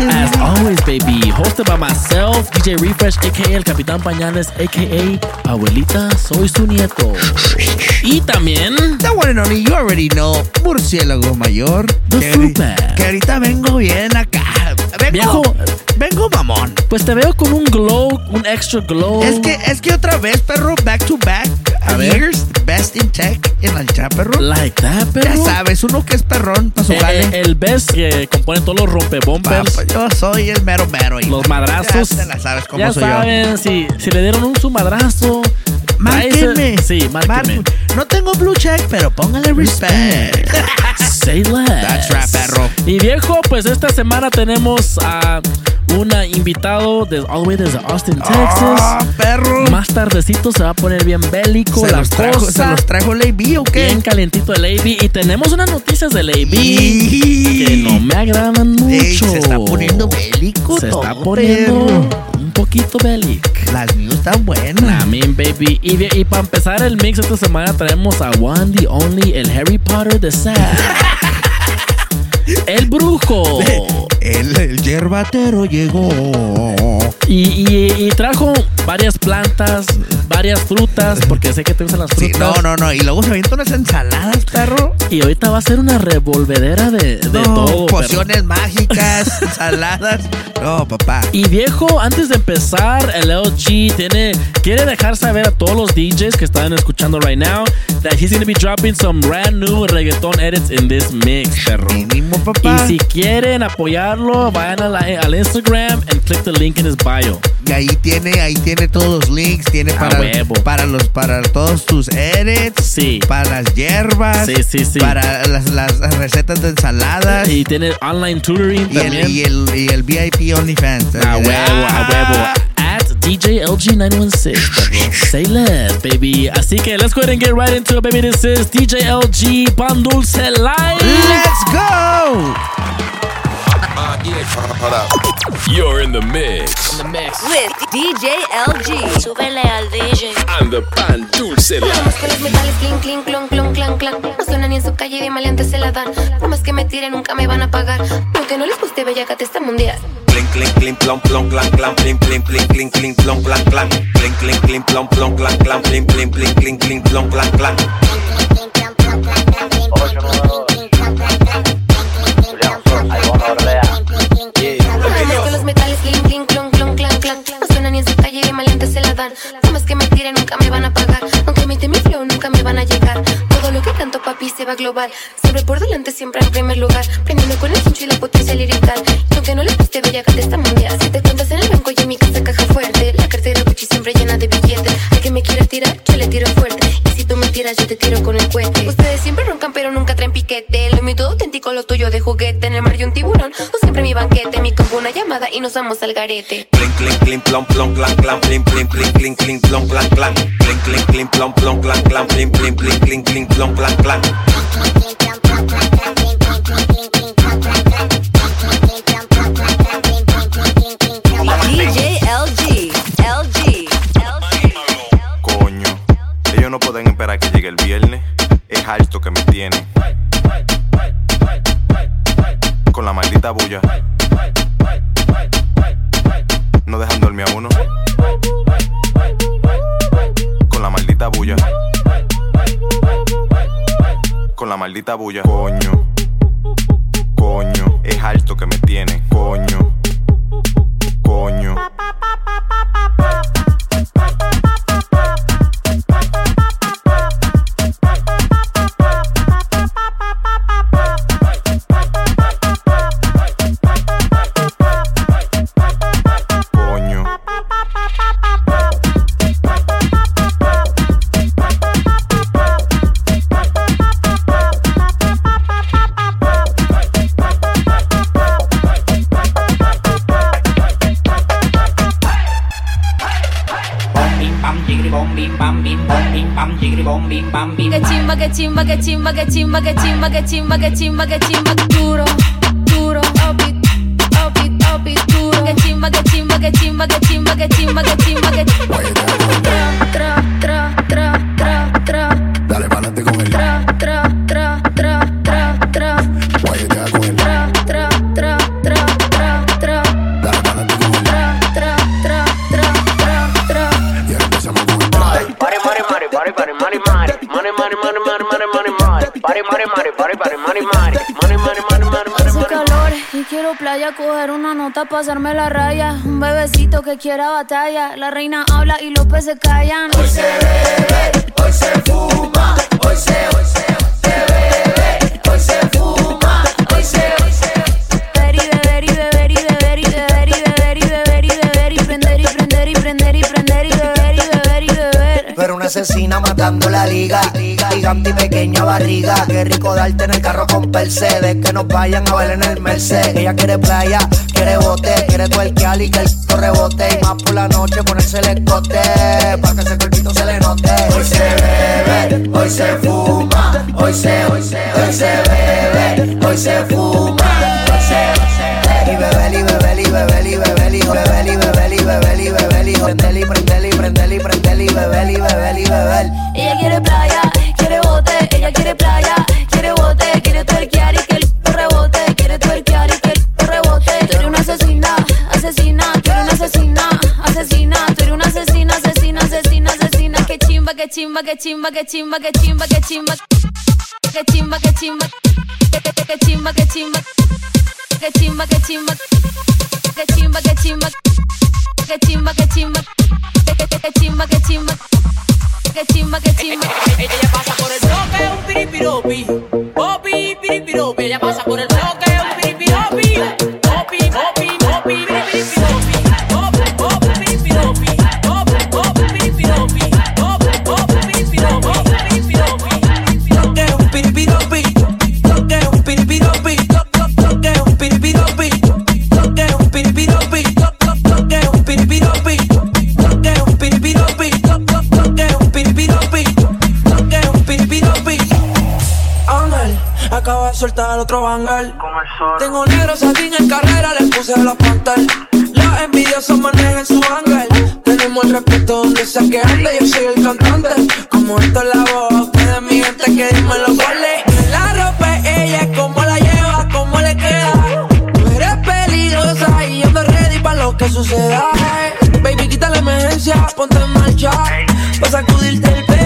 As always, baby, hosted by myself, DJ Refresh, aka El Capitán Pañales, aka Abuelita, soy su nieto. Y también The one and only, you already know, murciélago mayor. The que, bat. que ahorita vengo bien acá. Vengo, Viejo. vengo mamón. Pues te veo con un glow, un extra glow. Es que, es que otra vez, perro, back to back. A ver. years, best in tech en la chat, perro. Like that, ya pero. sabes, uno que es perrón para su Eh, eh, el best que compone todos los rompebumpers. Papá, yo soy el mero mero. Los madrazos. Ya te la sabes cómo ya soy yo. saben, si, si le dieron un su madrazo. Márquenme. tráese- Sí. Márquenme. No tengo blue check, pero póngale respect. Say less. That's right, perro. Y viejo, pues esta semana tenemos a un invitado de, all the way desde Austin, Texas. Ah, perro. Más tardecito se va a poner bien bélico se la los trajo, se cosa. los trajo Lady o qué? Bien calientito el AB. Y tenemos unas noticias del AB Y- que no me agradan mucho. Ey, se está poniendo bélico Se está poniendo perro. un poquito bélico. Las mías están buenas. I mean, baby. Y, y para empezar el mix esta semana traemos a One, the Only, el Harry Potter de Sad. el brujo. El, el yerbatero llegó. Y, y- y trajo varias plantas, varias frutas, porque sé que te gustan las Sí, frutas. no, no, no. Y luego se avientan unas ensaladas, perro. Y ahorita va a ser una revolvedera de, de No, todo. Pociones mágicas, ensaladas. No, papá. Y viejo, antes de empezar, el LG tiene, quiere dejar saber a todos los DJs que están escuchando right now that he's going to be dropping some brand new reggaeton edits in this mix, perro. Mínimo, Y papá. si quieren apoyarlo, vayan a la- al Instagram and click the link in his bio. Y ahí tiene, ahí tiene todos los links. Tiene A para, para los, para todos tus edits. Sí. Para las hierbas. Sí, sí, sí. Para las, las recetas de ensaladas. Y tiene online tutoring Y el, también. y, el, y el VIP OnlyFans. A huevo, a Ah. huevo. At DJLG916, perro. Say less, baby. Así que let's go ahead and get right into it, baby. This is DJLG Pan Dulce Live. Let's go! You're in the mix. with DJ LG. Súbele al DJ. And the Pan Dulce. Vamos con los metales, clink, clink, clon, clon, clan, clan. No suenan ni en su calle y de maleantes se la dan. Por más que me tiren, nunca me van a pagar. Aunque no les guste, bella te está mundial. Clink, clink, clink, plom, plom, clan, clan, clink, clink, plom, clan, clan. Clink, clink, clink, plom, plom, clan, clan, plim, plim, plim, clink, clink, plom, clan, clan. Vamos más que me nunca me van a pagar. Aunque imite mi flow, nunca me van a llegar. Todo lo que canto, papi, se va global. Siempre por delante, siempre en primer lugar. Prendiendo con el cincho y la potencia lirical. Y aunque no les guste, bella te está mundial. Si te cuentas en el banco y en mi casa caja fuerte. La cartera Gucci siempre llena de billetes. Al que me quiera tirar, yo le tiro fuerte. Tiras, yo te tiro con el cohete. Ustedes siempre roncan, pero nunca traen piquete. Lo mío todo auténtico, lo tuyo de juguete. En el mar y un tiburón, o siempre mi banquete. Mi combo una llamada y nos vamos al garete. No pueden esperar que llegue el viernes. Es alto que me tienen. Con la maldita bulla. No dejan dormir a uno. Con la maldita bulla. Con la maldita bulla. Coño. Coño. Es alto que me tiene. Coño. Coño. Chimba, que chimba, que chimba, que chimba, que chimba, que chimba, que chimba, duro, pasarme la raya. Un bebecito que quiera batalla. La reina habla y los peces callan. Hoy se bebe, hoy se fuma, hoy se, hoy se, se bebe, hoy se fuma, hoy se, hoy se. Beber y beber y beber y beber y beber y beber y beber y beber y prender y prender y prender y prender y beber y beber y beber. Pero una asesina matando la liga. Gigante y pequeña barriga. Qué rico darte en el carro con Mercedes. Que nos vayan a ver en el Mercedes. Ella quiere playa, quiere bote, quiere tuerquear y que el c*** rebote. Y más por la noche ponerse el escote. Pa' que ese cuerpito se le note. Hoy se bebe, hoy se fuma. Hoy se, hoy se, hoy se bebe, hoy se fuma. Hoy se, hoy se. Y beber y beber y beber y beber y beber y beber y beber y beber y prender y prender y prender y prender y beber y beber y beber. Ella quiere playa, quiere bote, ella quiere playa, quiere que chimba, que chimba, que chimba, que chimba, que chimba. Que chimba, que chimba. Que chimba, que chimba. Que chimba, que chimba. Que chimba, que chimba. Que chimba, que chimba. Que chimba, que chimba. Que chimba, que chimba. Ella pasa por el bloque un piripiropi. Oh, piripiropi. Ella pasa por el bloque un piripiropi. Otro. Tengo negro satín en carrera, le puse los pantal. Los envidiosos manejan su ángel. Tenemos el respeto donde sea que ande, yo soy el cantante. Como esto es la voz, ustedes mi gente que dime los goles. La ropa es ella, cómo la lleva, cómo le queda. Tú eres peligrosa y yo ando ready para lo que suceda. Baby, quita la emergencia, ponte en marcha. Pa' sacudirte el pelo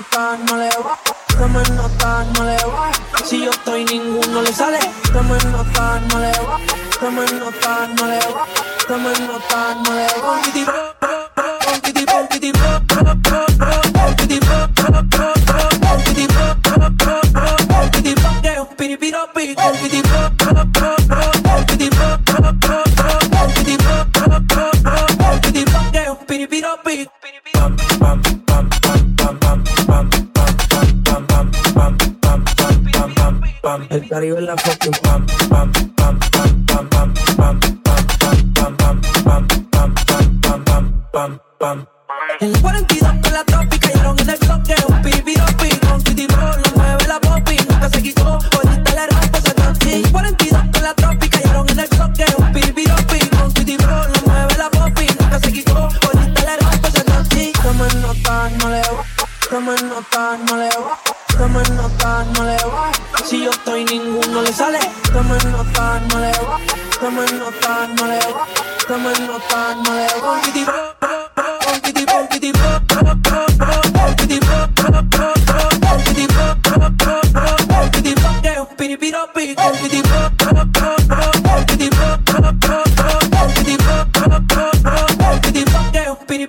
nota, no le va. Nota, no le va. Si yo estoy, ninguno le sale. Nota, no le va. Nota, no le va. Tomen nota, no le va. arriba en la fucking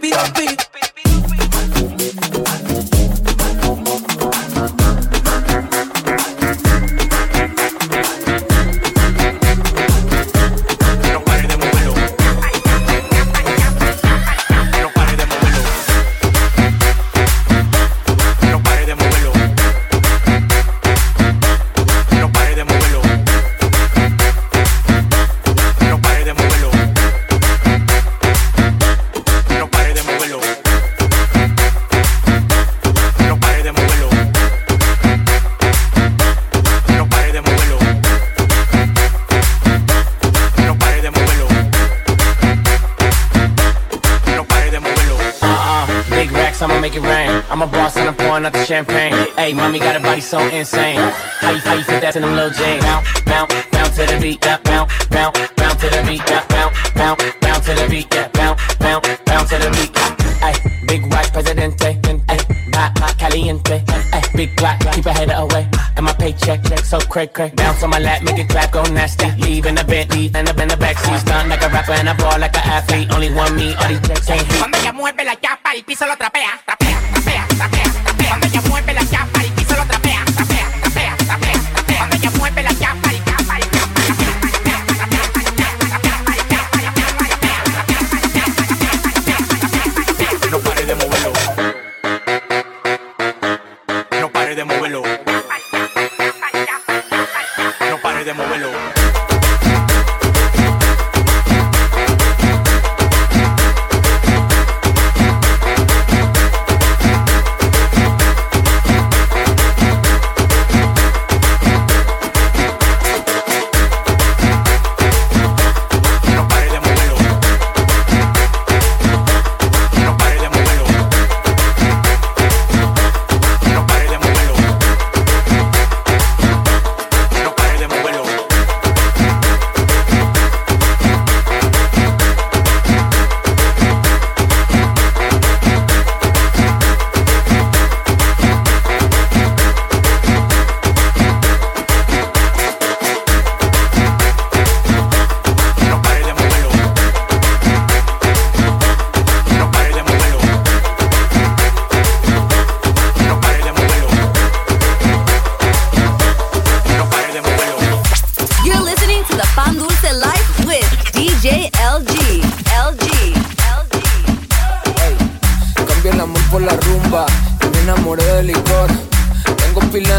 Be I've cray cray.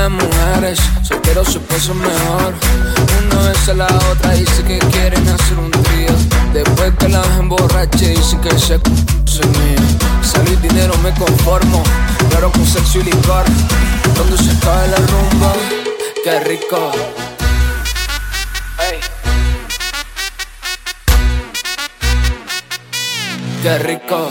de mujeres, solteros su pasan mejor. Una vez a la otra dice que quieren hacer un trío. Después que las emborrache dicen que se soy mío. Salir dinero me conformo, pero con sexo y licor. Donde se cae la rumba, qué rico. Hey. Qué rico.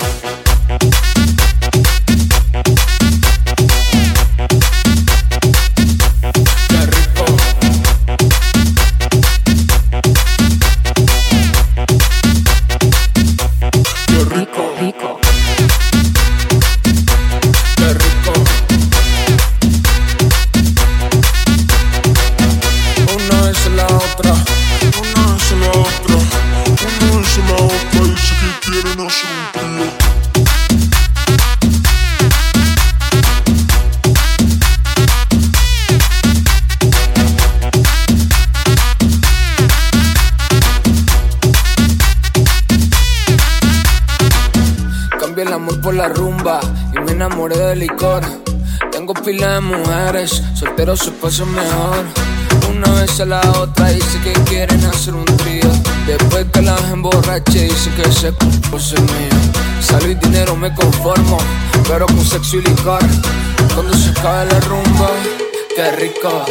licor. Tengo pila de mujeres, soltero se pasa mejor. Una vez a la otra dice que quieren hacer un trío. Después que las emborrache dice que se cuerpo es mío. Salud y dinero me conformo, pero con sexo y licor. Cuando se acabe la rumba, qué rico.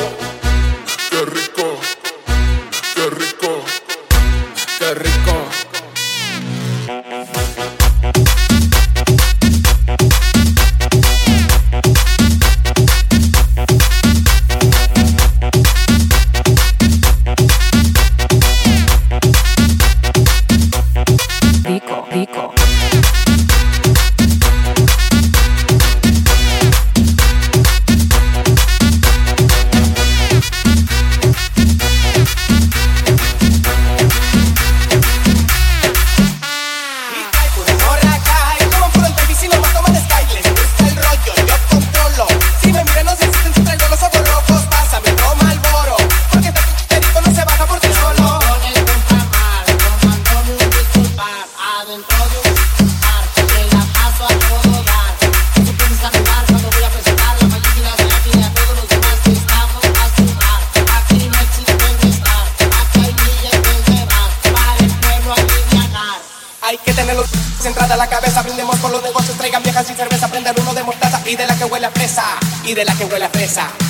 huele a fresa y de la que huele a fresa.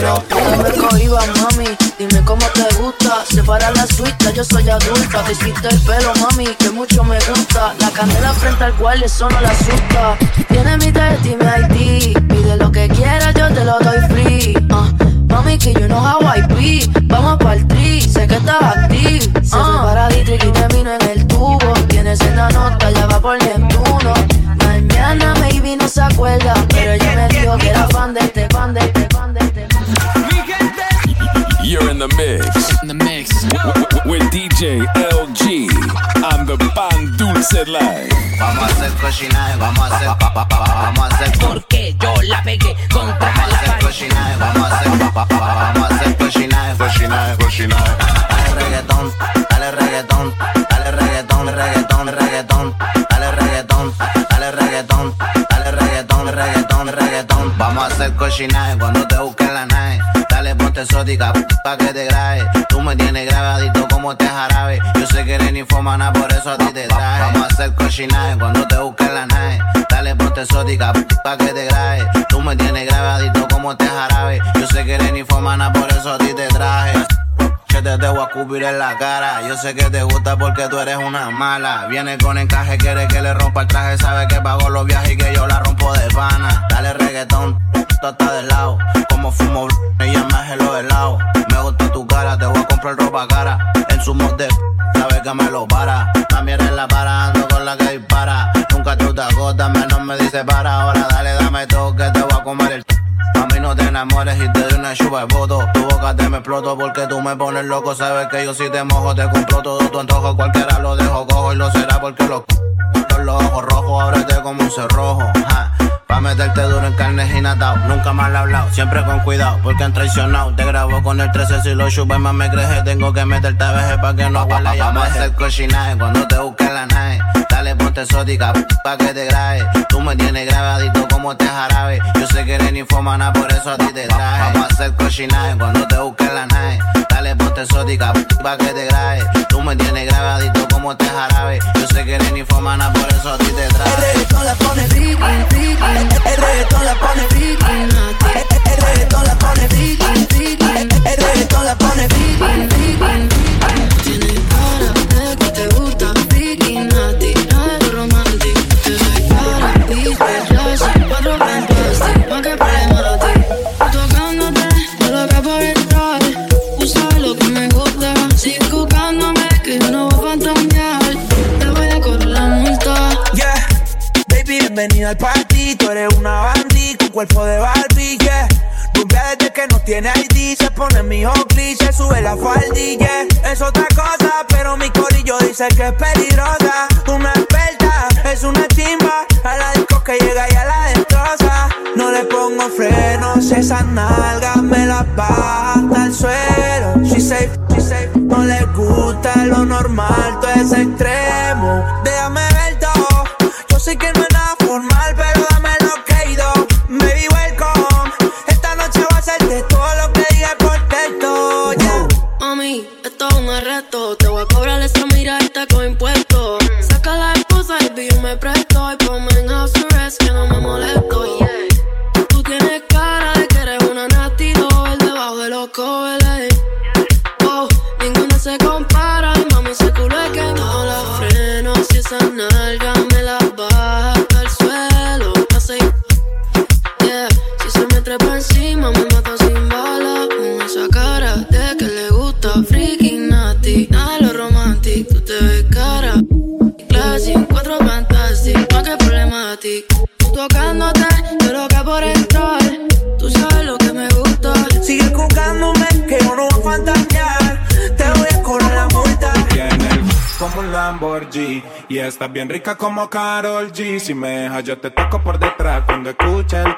No me cohiba, mami. Dime cómo te gusta. Separa la suite, yo soy adulta. Te hiciste el pelo, mami, que mucho me gusta. La candela frente al cual eso no la asusta. Tiene mi test y mi ID. Pide lo que quieras, yo te lo doy free. Ah, Mami, que you know how I be. Vamos pa'l tri, sé que estás active. Se fue paradito y termino en el tubo. Tienes senda nota, ya va por Neptuno. Mañana maybe no se acuerda, pero ella me dijo que era fan de este, fan de este. In the mix. In the mix. With DJ LG on the Pan Dulce Live. Vamos a hacer cochinaje, vamos a hacer pa, pa, pa, vamos a hacer Porque yo la pegué contra vamos a hacer cochinaje, vamos a hacer pa, pa, pa, vamos a hacer cochinaje, cochinaje, cochinaje. Dale reggaetón, dale reggaetón, dale reggaetón, reggaetón, reggaetón, dale reggaetón, dale reggaetón, dale reggaetón, reggaetón, reggaetón. Vamos a hacer cochinaje cuando te busques la nave. Ponte exótica pa' que te grabe. Tú me tienes grabadito como te jarabe. Yo sé que eres ninfomana, por eso a ti te traje. Vamos a hacer cochinaje cuando te busques la nave. Dale ponte exótica pa' que te grabe. Tú me tienes grabadito como te jarabe. Yo sé que eres ninfomana, por eso a ti te traje. Te debo a cubrir en la cara. Yo sé que te gusta porque tú eres una mala. Viene con encaje, quiere que le rompa el traje. Sabe que pago los viajes y que yo la rompo de pana. Dale reggaetón, tú estás de lado. Como fumo, ella me hace los helados. Me gusta tu cara, te voy a comprar ropa cara. En su de sabe que me lo para. También en la para, ando con la que dispara. Nunca tú te agotas, menos me dice para. Ahora dale, dame todo que te voy a comer el. Mami, no te enamores y te doy una chupa de voto. Tu boca te me exploto porque tú me pones loco. Sabes que yo si te mojo, te compro todo tu antojo. Cualquiera lo dejo cojo y lo será porque los c- los ojos rojos, ábrete como un cerrojo. Pa' meterte duro en carne y natao. Nunca mal hablado, siempre con cuidado, porque han traicionado. Te grabo con el 13 si lo chupes más me crees. Tengo que meterte a veces pa' que no huela. Vamos a hacer cochinaje cuando te busques la nave. Dale ponte exótica pa' que te grabe. Tú me tienes grabadito como te jarabe. Yo sé que eres ninfomana, por eso a ti te traje. Vamos a hacer cochinaje cuando te busques la nave. Dale ponte exótica pa' que te grabe. Tú me tienes grabadito como te jarabe. Yo sé que eres ninfomana, por eso a ti te traje. El reggaetón la pone freaking, sé que es Carol G. Si me dejas, yo te toco por detrás cuando escuches el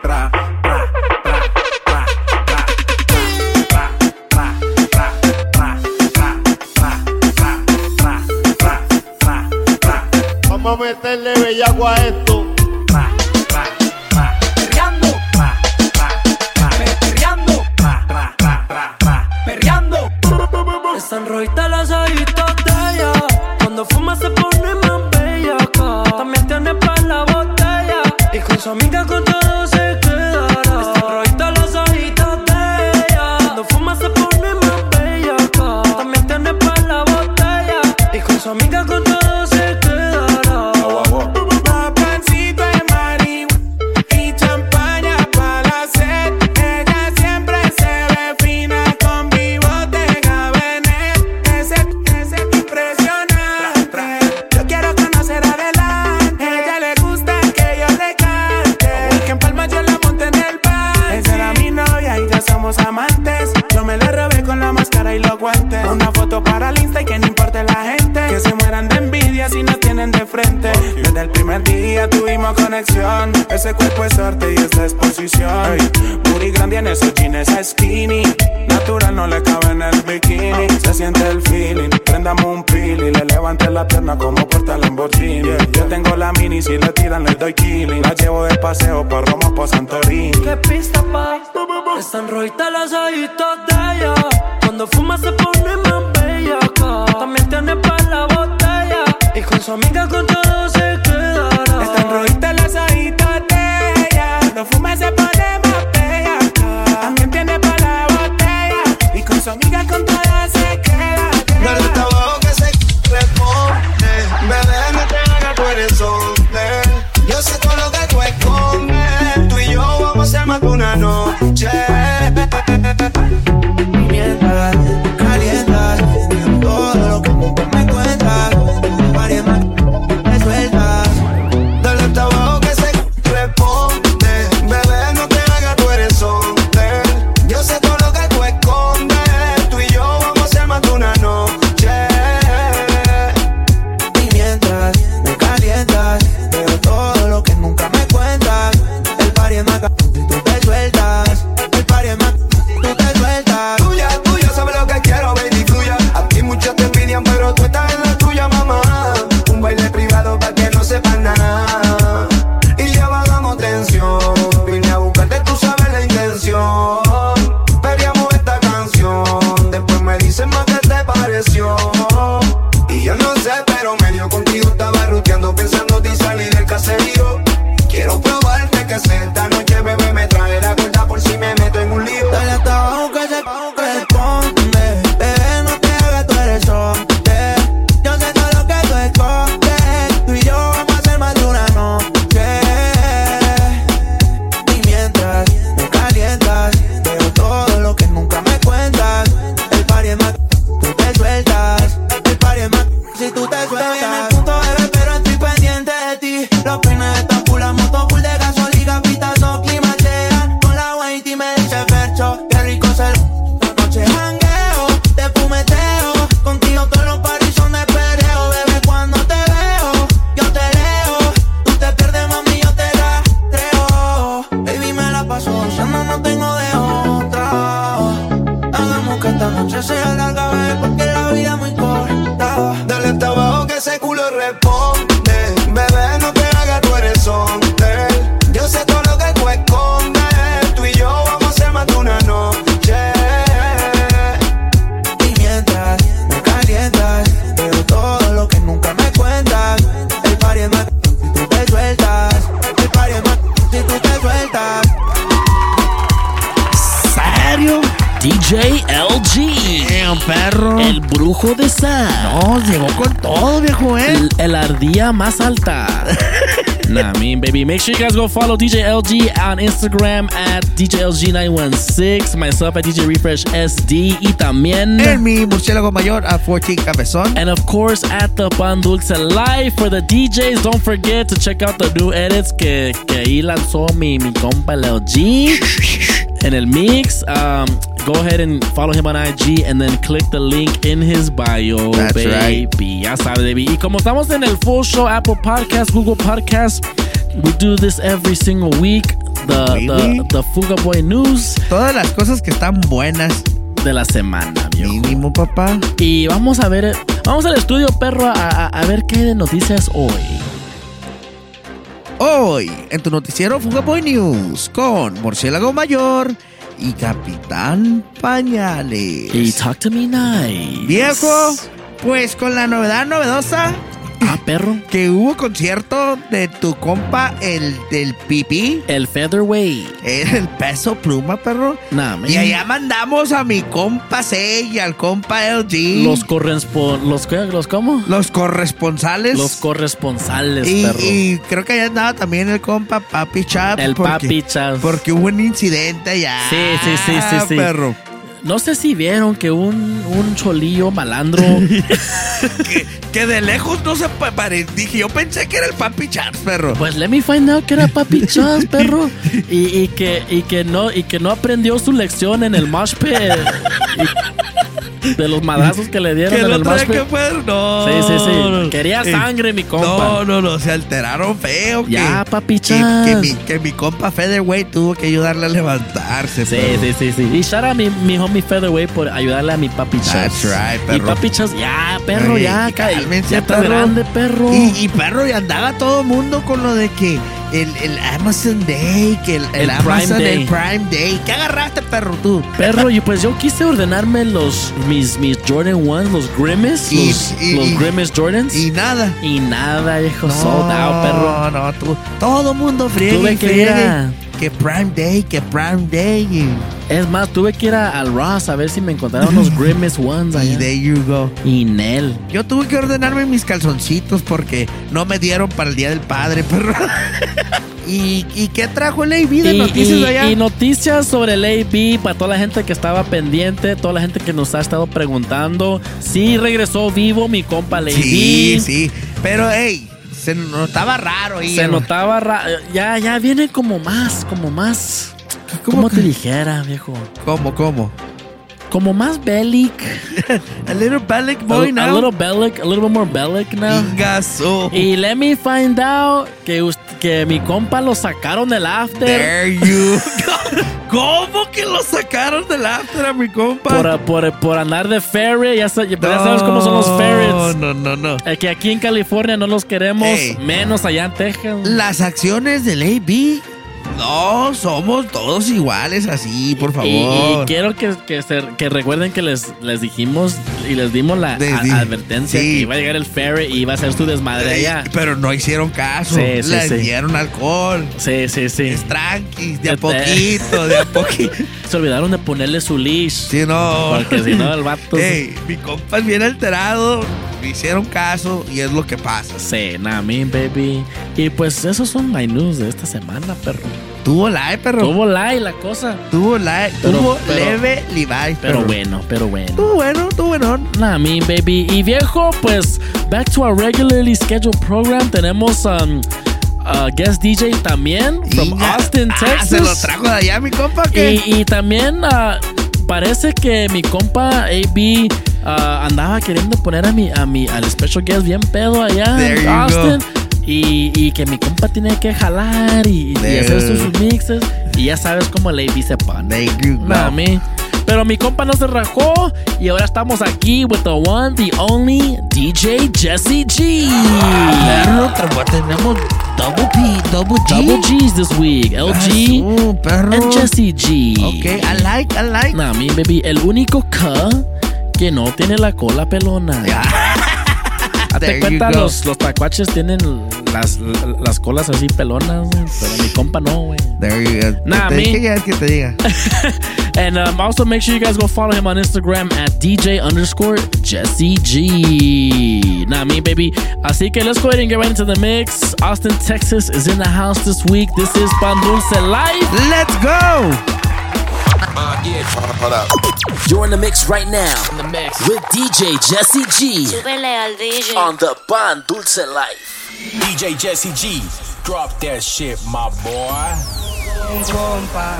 Make sure you guys go follow DJ LG on Instagram at DJLG916. Myself at DJ Refresh SD. Y también. En mi murciélago mayor a 14 Cabezón. And of course, at the Pan Dulce Live for the DJs. Don't forget to check out the new edits que, que ahí lanzó mi, mi compa LG en el mix. Um, go ahead and follow him on IG and then click the link in his bio, That's baby. right. Ya sabe, baby. Y como estamos en el full show, Apple Podcast, Google Podcast, we do this every single week. The, the, the Fuga Boy News Todas las cosas que están buenas. de la semana, viejo. Mínimo, papá. Y vamos a ver, vamos al estudio, perro, a, a- a ver qué hay de noticias hoy. Hoy, en tu noticiero Fuga Boy News, con Murciélago Mayor y Capitán Pañales. Y talk to me nice. Viejo, pues con la novedad novedosa Ah, perro. que hubo concierto de tu compa, el del pipí, El featherweight. el peso pluma, perro. Nah. Y allá mandamos a mi compa C y al compa LG. Los correspon... ¿Los qué? ¿Los cómo? los corresponsales. Los corresponsales, y, perro. y creo que allá andaba también el compa Papi Chap. El porque- papi Chas. Porque hubo un incidente allá. Sí, sí, sí, sí, sí. perro. No sé si vieron que un, un cholillo malandro... que, que de lejos no se pa- pare- Dije, yo pensé que era el Papi Chap, perro. Pues let me find out que era papi Chas, perro. Y, y que, y, que no, y que no aprendió su lección en el mosh pit. Y- de los madrazos que le dieron que en el el que fue. No. Sí, sí, sí. Quería Eh, sangre, mi compa. No, no, no. Se alteraron feo. que- Ya, papi que, Chas. que mi, que mi compa Featherweight tuvo que ayudarle a levantarse. Sí, sí, sí, sí. Y shout a mi, mi homie Featherweight por ayudarle a mi papi Chas. That's right, Y perro. papi Chas, ya, perro, ya, y cálmense, ya está perro. grande, perro. Y, y perro, y andaba todo mundo con lo de que el, el Amazon Day, que el, el El Amazon, Prime Day. el Prime Day. ¿Qué agarraste, perro, tú? Perro, y pues yo quise ordenarme los mis, mis Jordan 1, los Grimace, Y- los, y- los y- Grimace Jordans. Y nada. Y nada, viejo, sold out, perro. No, no, tú, todo mundo friegue Tuve que friegue. ir a- Que Prime Day, que Prime Day. Y, Es más, tuve que ir a- al Ross a ver si me encontraron los Grimace Ones y allá. there you go. Y Nel. Yo tuve que ordenarme mis calzoncitos porque no me dieron para el Día del Padre, perro. ¿Y, y qué trajo el AB de Y, noticias y- allá? y noticias sobre el AB para toda la gente que estaba pendiente, toda la gente que nos ha estado preguntando. Sí, regresó vivo mi compa el AB. sí, sí. Pero, hey, se notaba raro ahí. Se notaba ra- ya ya viene como más, como más. ¿Cómo te dijera, viejo? ¿Cómo, cómo? Como más bellic. A little bellic A, boy a now. little bellic, a little bit more bellic now. Ingazo. Y let me find out que, que mi compa lo sacaron del after. There you go. ¿Cómo que lo sacaron del after a mi compa? Por, por, por andar de ferry, ya, sa- ya sabes cómo son los ferrets. No, no, no. Eh, que aquí en California no los queremos, Ey. menos allá en Texas. Las acciones del AB. No, somos todos iguales así, por favor. y quiero que, que, se- que recuerden que les, les dijimos y les dimos la De- a- di- advertencia sí. que iba a llegar el ferry y iba a ser su desmadre allá. Pero no hicieron caso. Sí, sí, Les dieron alcohol. Sí, sí, sí. Es tranqui, de a poquito, de a poquito. Se olvidaron de ponerle su leash. Sí, no. Porque si no, el vato. Ey, mi compa es bien alterado. Me hicieron caso y es lo que pasa. Sí, nah, me, baby. Y pues esos son my news de esta semana, perro. Tuvo la, perro. Tuvo like la cosa. Tuvo la, Pero- tuvo pero- leve Levi's, Pero perro. bueno, pero bueno. Estuvo bueno, estuvo bueno. Nah, me, baby. Y viejo, pues, back to our regularly scheduled program. Tenemos um, uh, guest DJ también from. Austin, Ah, Texas. se lo trajo de allá mi compa que. Y, y también ah, parece que mi compa AB ah, andaba queriendo poner a mi, a mi, al special guest bien pedo allá en Austin. go. Y, y que mi compa tiene que jalar y, y There. hacer sus mixes. Y ya sabes cómo. There you go. Nah, me. Pero mi compa no se rajó y ahora estamos aquí with the one, the only DJ Jesse G. Perro, pero tenemos double P, double G. Double G's this week. LG Uh, perro. and Jesse G. Ok, I like, I like. Nah, mi baby, el único K que no tiene la cola pelona. There Hazte cuenta, go. los, los tacuaches tienen las, las colas así pelonas, güey. Pero mi compa no, güey. There you go. Nah, te me- dije que te diga. And um, also make sure you guys go follow him on Instagram at DJ underscore Jesse G. Nah, me, baby. Así que let's go ahead and get right into the mix. Austin, Texas is in the house this week. This is Pan Dulce Live. Let's go! Hold up. You're in the mix right now. In the mix with DJ Jesse G DJ. on the Pan Dulce Life. DJ Jesse G, drop that shit, my boy. Compa,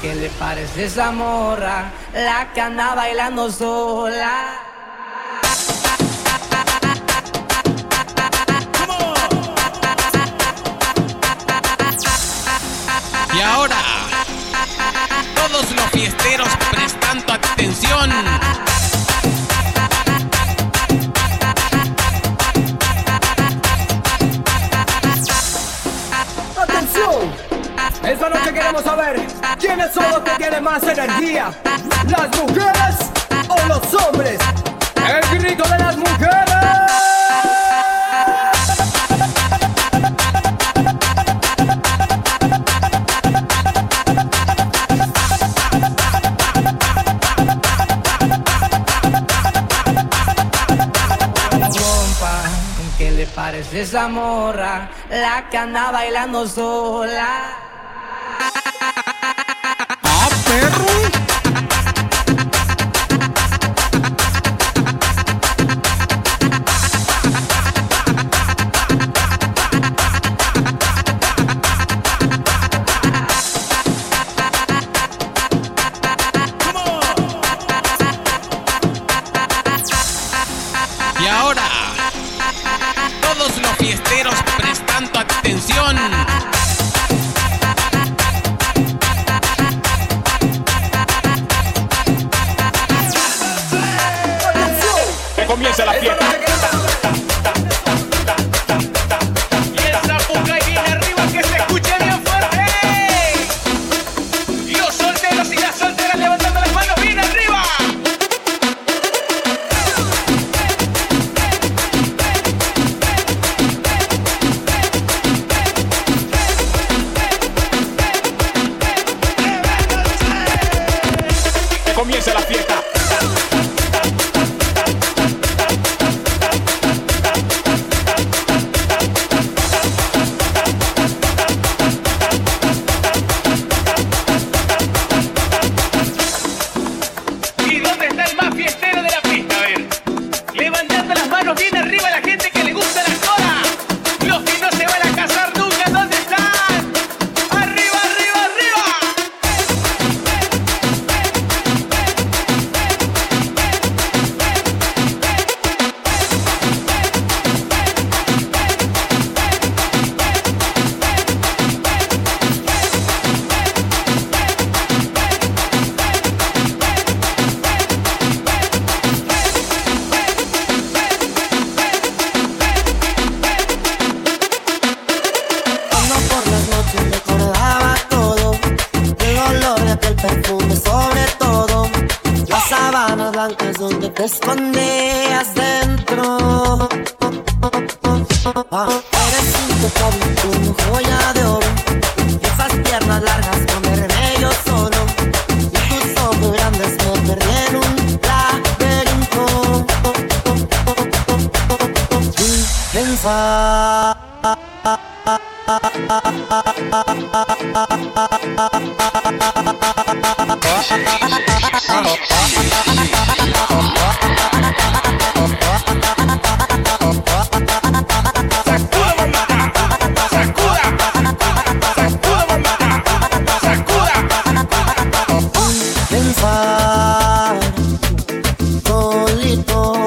¿qué le parece esa morra? La que anda bailando sola. Y ahora, todos los fiesteros prestando atención. ¡Atención! Esta noche queremos saber quiénes son los que tienen más energía. ¿Las mujeres o los hombres? ¡El grito de las mujeres! Parece esa morra? La que anda bailando sola. ¡Ah, perro! Oh.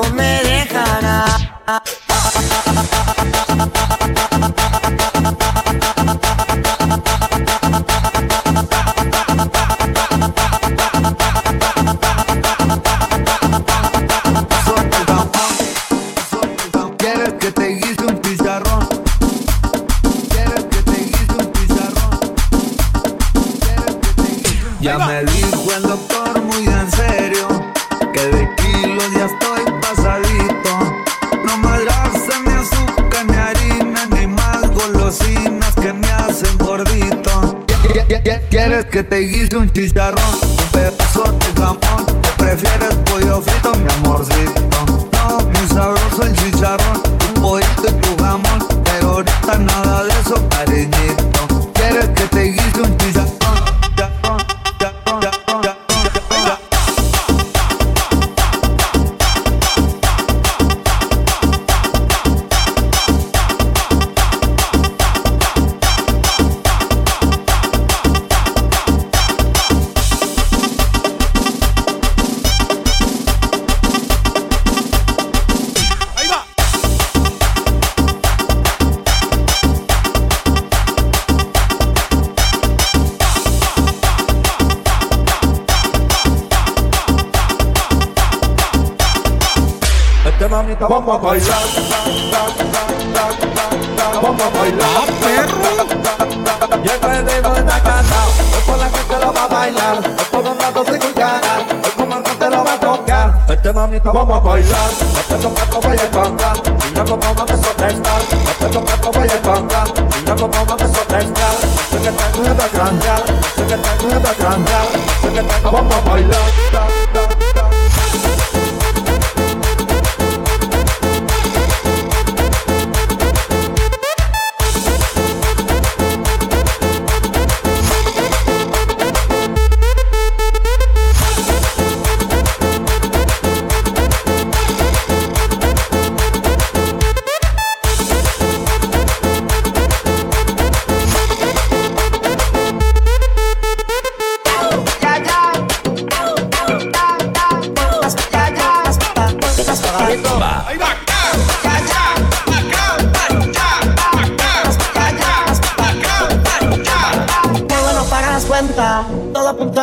dun, diz a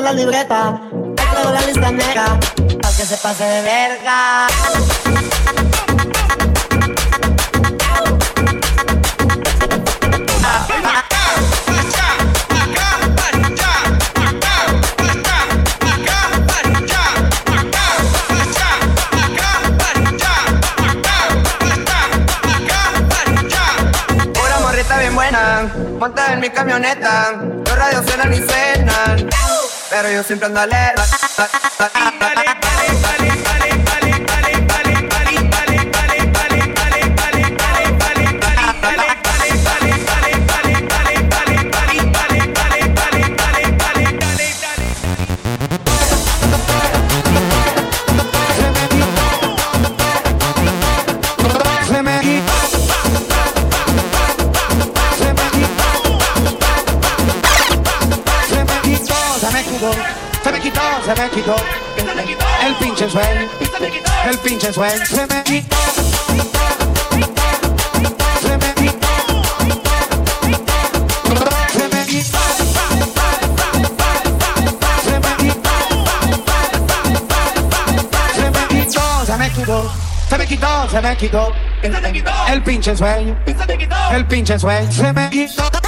en la libreta. Traigo la lista negra, para que se pase de verga. Monta en mi camioneta. Los radios suenan y suenan, pero yo siempre ando alerta. Me quitó. El pinche sueño. El pinche sueño. Se me quitó. Se me quitó. Se me quitó. Se me quitó. Se me quitó, se me quitó. El pinche sueño. El pinche sueño. Se me quitó.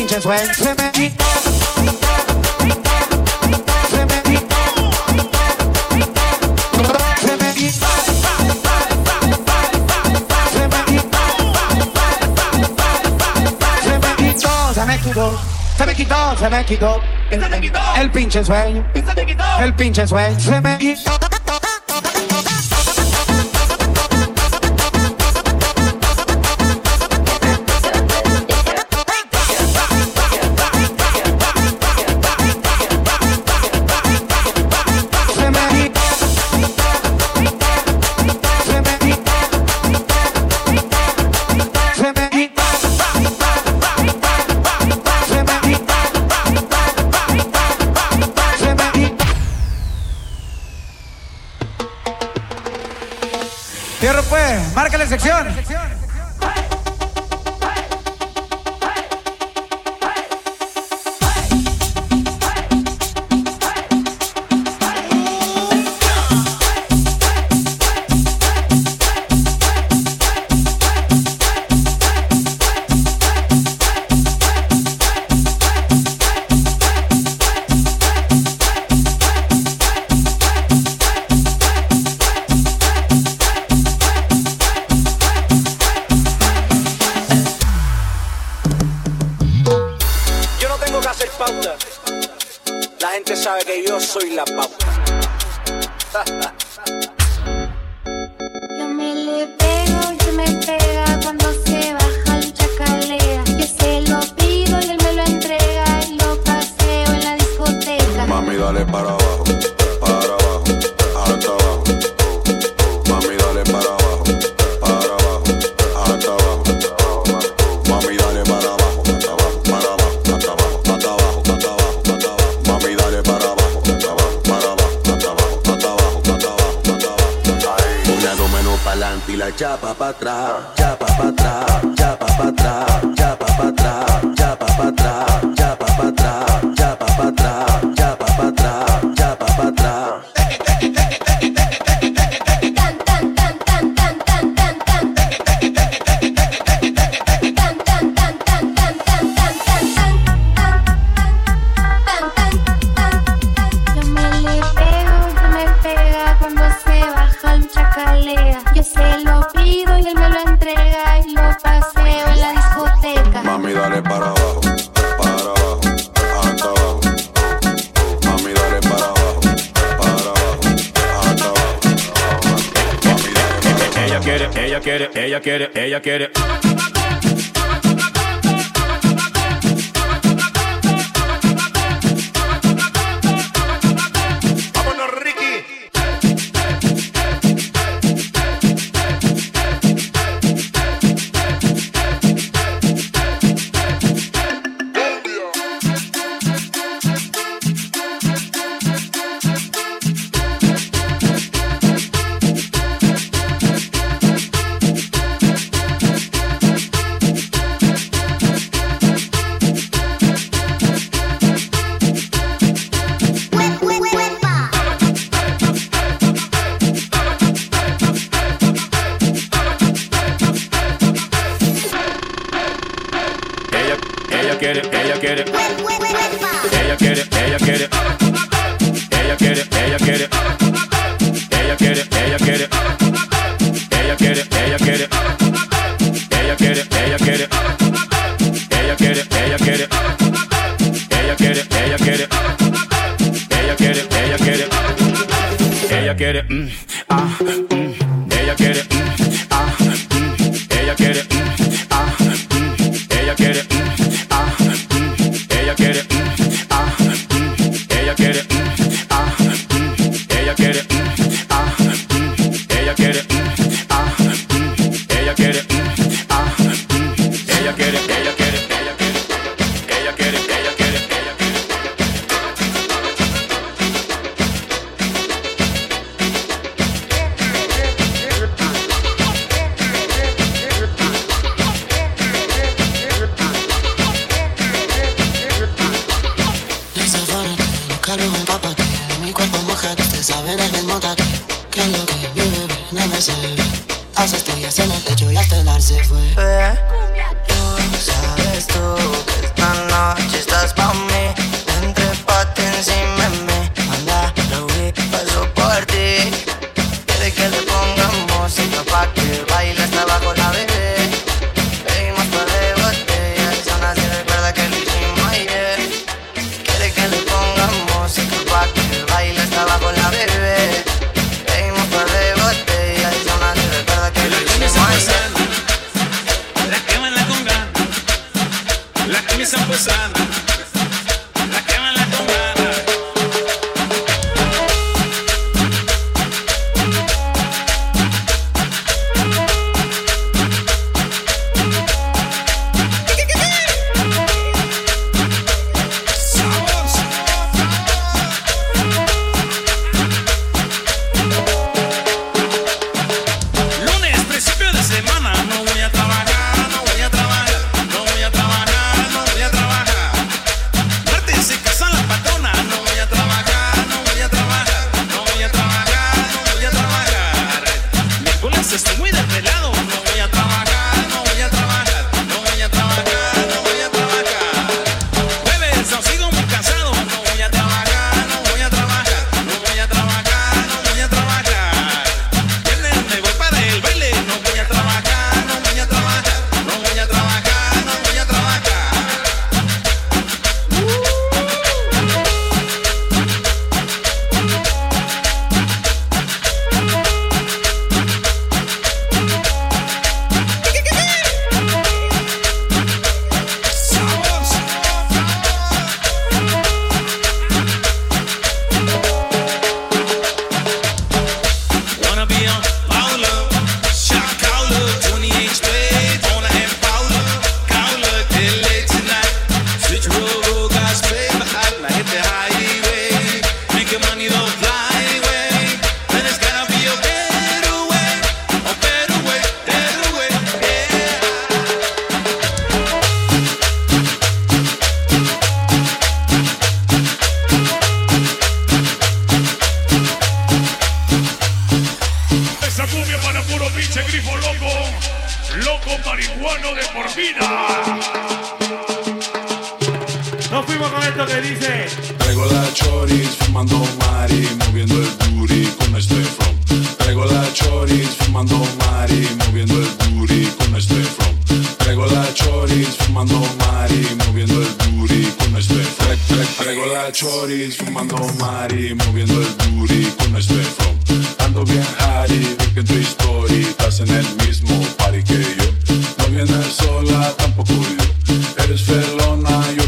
El pinche sueño. Se me quitó. Se me quitó. Se me quitó. Se me quitó. Se me quitó. Se me quitó. Se me quitó. Se me quitó. El pinche sueño. El pinche sueño. Se me quitó. Sección. Ella quiere, ella quiere, ella quiere,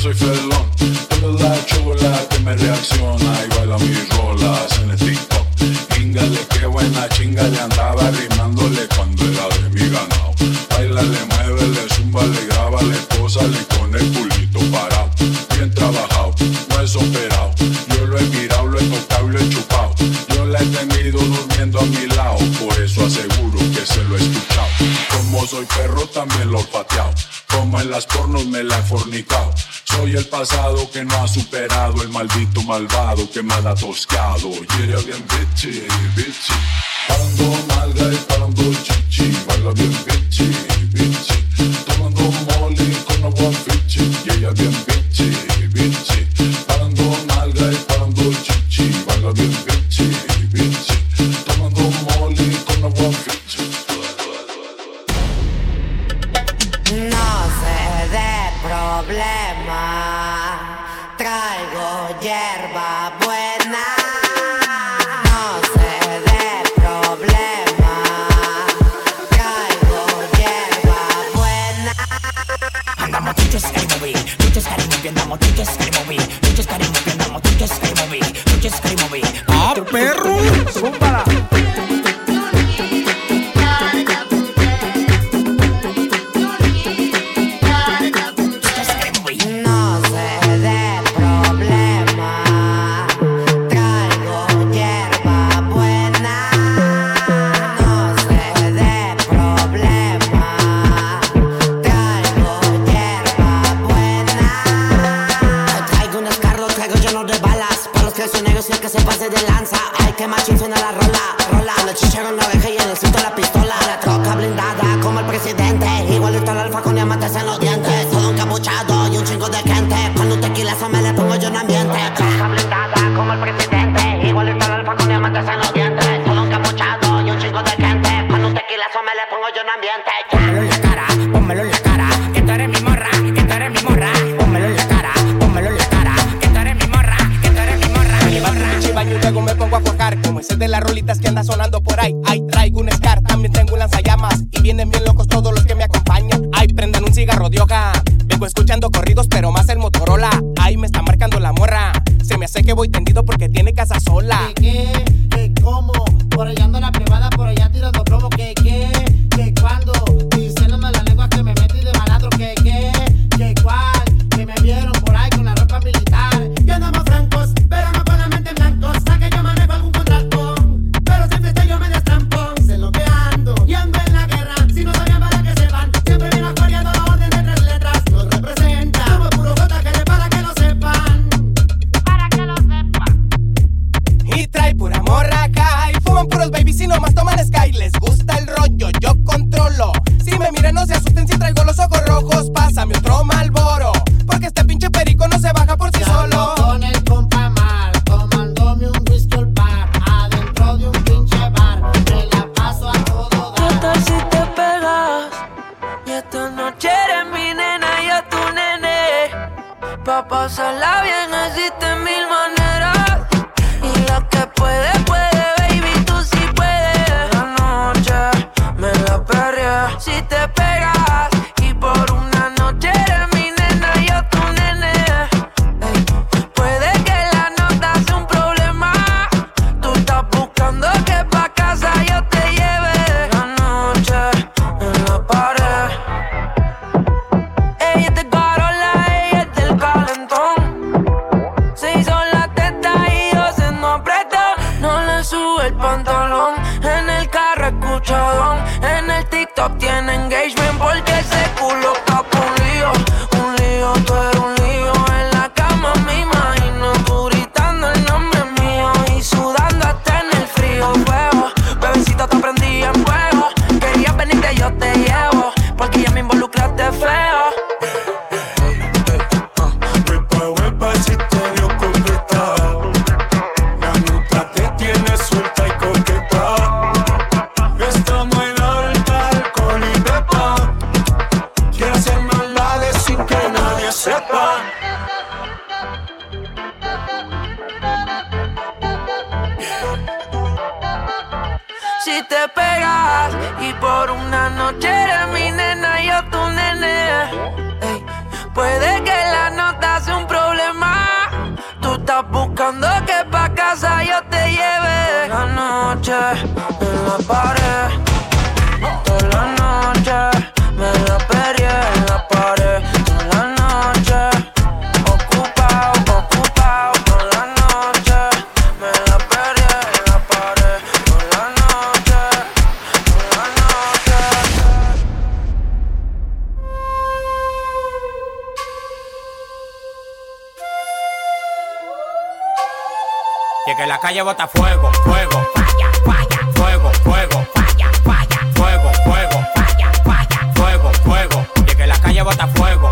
j'ai fait long. się ma na to skalo Jerja wiem byty, calle bota fuego, fuego, falla, falla, fuego, fuego, falla, falla, fuego, fuego, falla, falla, fuego, fuego. Y que la calle bota fuego,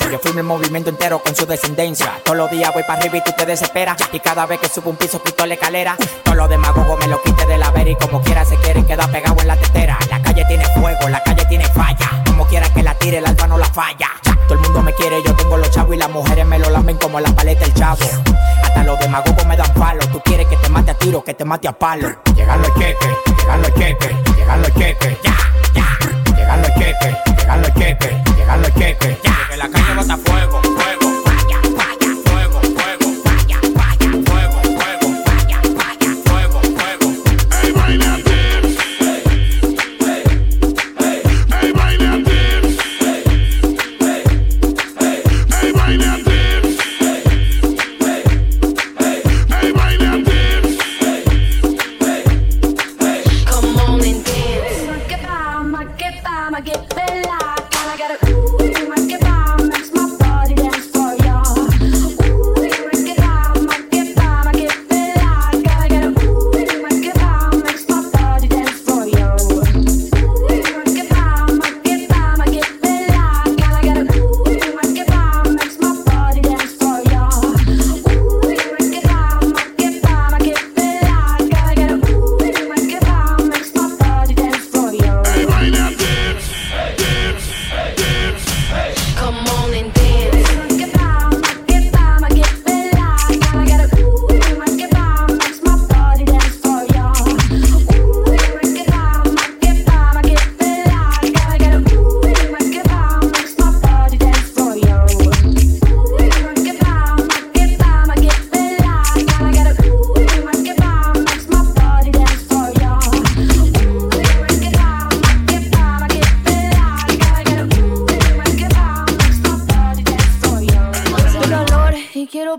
Yo firmo el movimiento entero con su descendencia. Todos los días voy para arriba y tú te desesperas. Y cada vez que subo un piso quito la escalera. Todos los demagogos me lo quite de la vera y como quiera se quieren quedar pegados en la tetera. La calle tiene fuego, la calle tiene falla. Como quiera que la tire, el alfa no la falla. Todo el mundo me quiere, yo tengo los chavos y las mujeres me lo lamen como la paleta del chavo. Hasta los demagogos me dan palo. Tú quieres que te mate a tiro, que te mate a palo. Llegan los cheques, llegan los cheques, llegan los cheques. Ya, ya. Llegan los cheques, llegan los cheques, llegan los cheques. Ya. Que la calle bota fuego.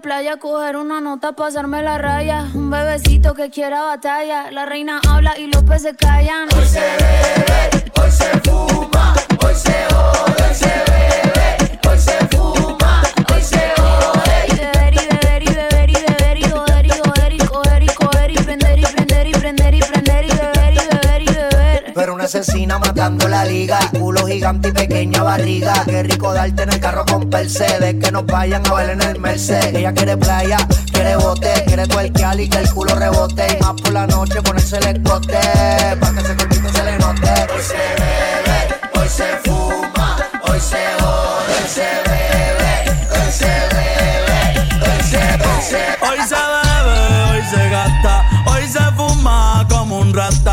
Playa, coger una nota, pasarme la raya. Un bebecito que quiera batalla. La reina habla y los peces callan. Hoy se bebe, hoy se fuma, hoy se jode, hoy se bebe, asesina matando la liga. Culo gigante y pequeña barriga. Qué rico darte en el carro con Mercedes. Que nos vayan a ver en el Mercedes. Ella quiere playa, quiere bote, quiere tuerquear y que el culo rebote. Y más por la noche ponerse el escote. Pa' que ese cortito se le note. Hoy se bebe, hoy se fuma, hoy se jode, hoy se bebe, hoy se bebe, hoy se, hoy. Hoy se bebe, hoy se gasta, hoy se fuma como un rata,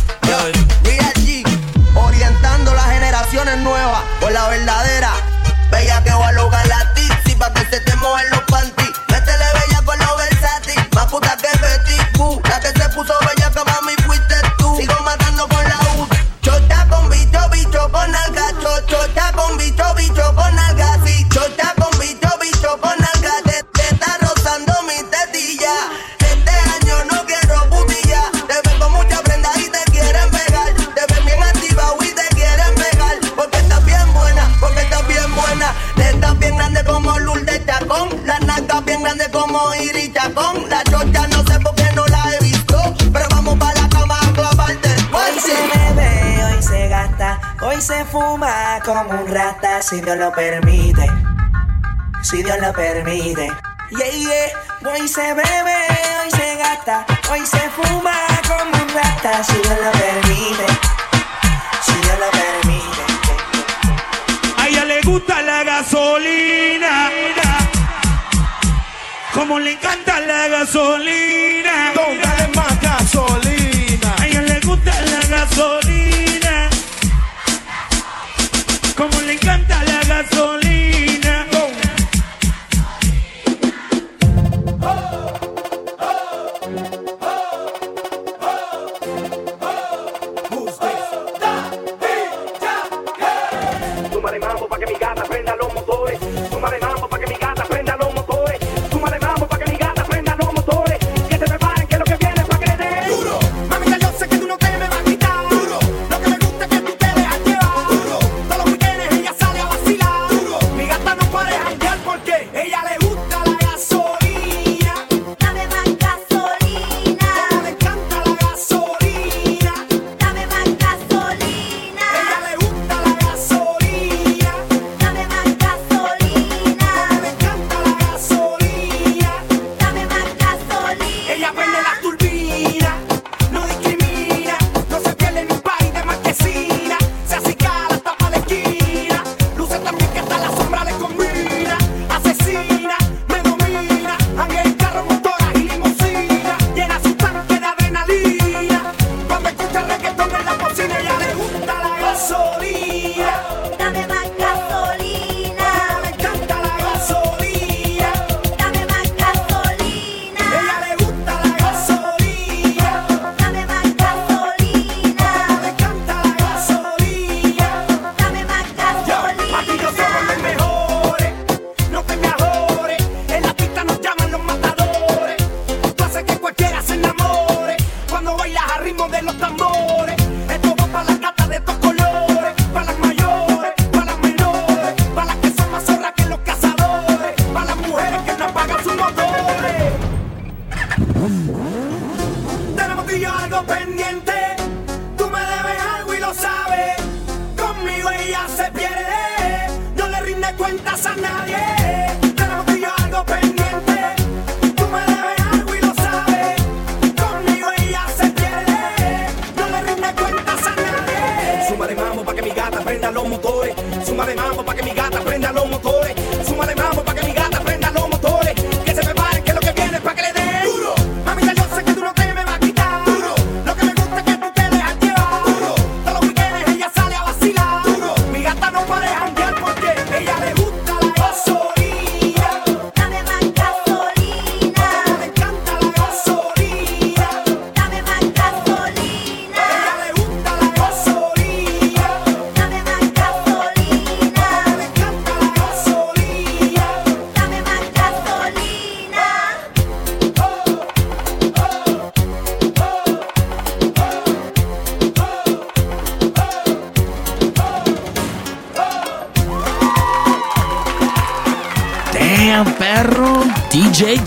Como un rata si Dios lo permite. Si Dios lo permite. Yeah, yeah. Hoy se bebe, hoy se gasta, hoy se fuma como un rata si Dios lo permite. Si Dios lo permite. A ella le gusta la gasolina. Como le encanta la gasolina.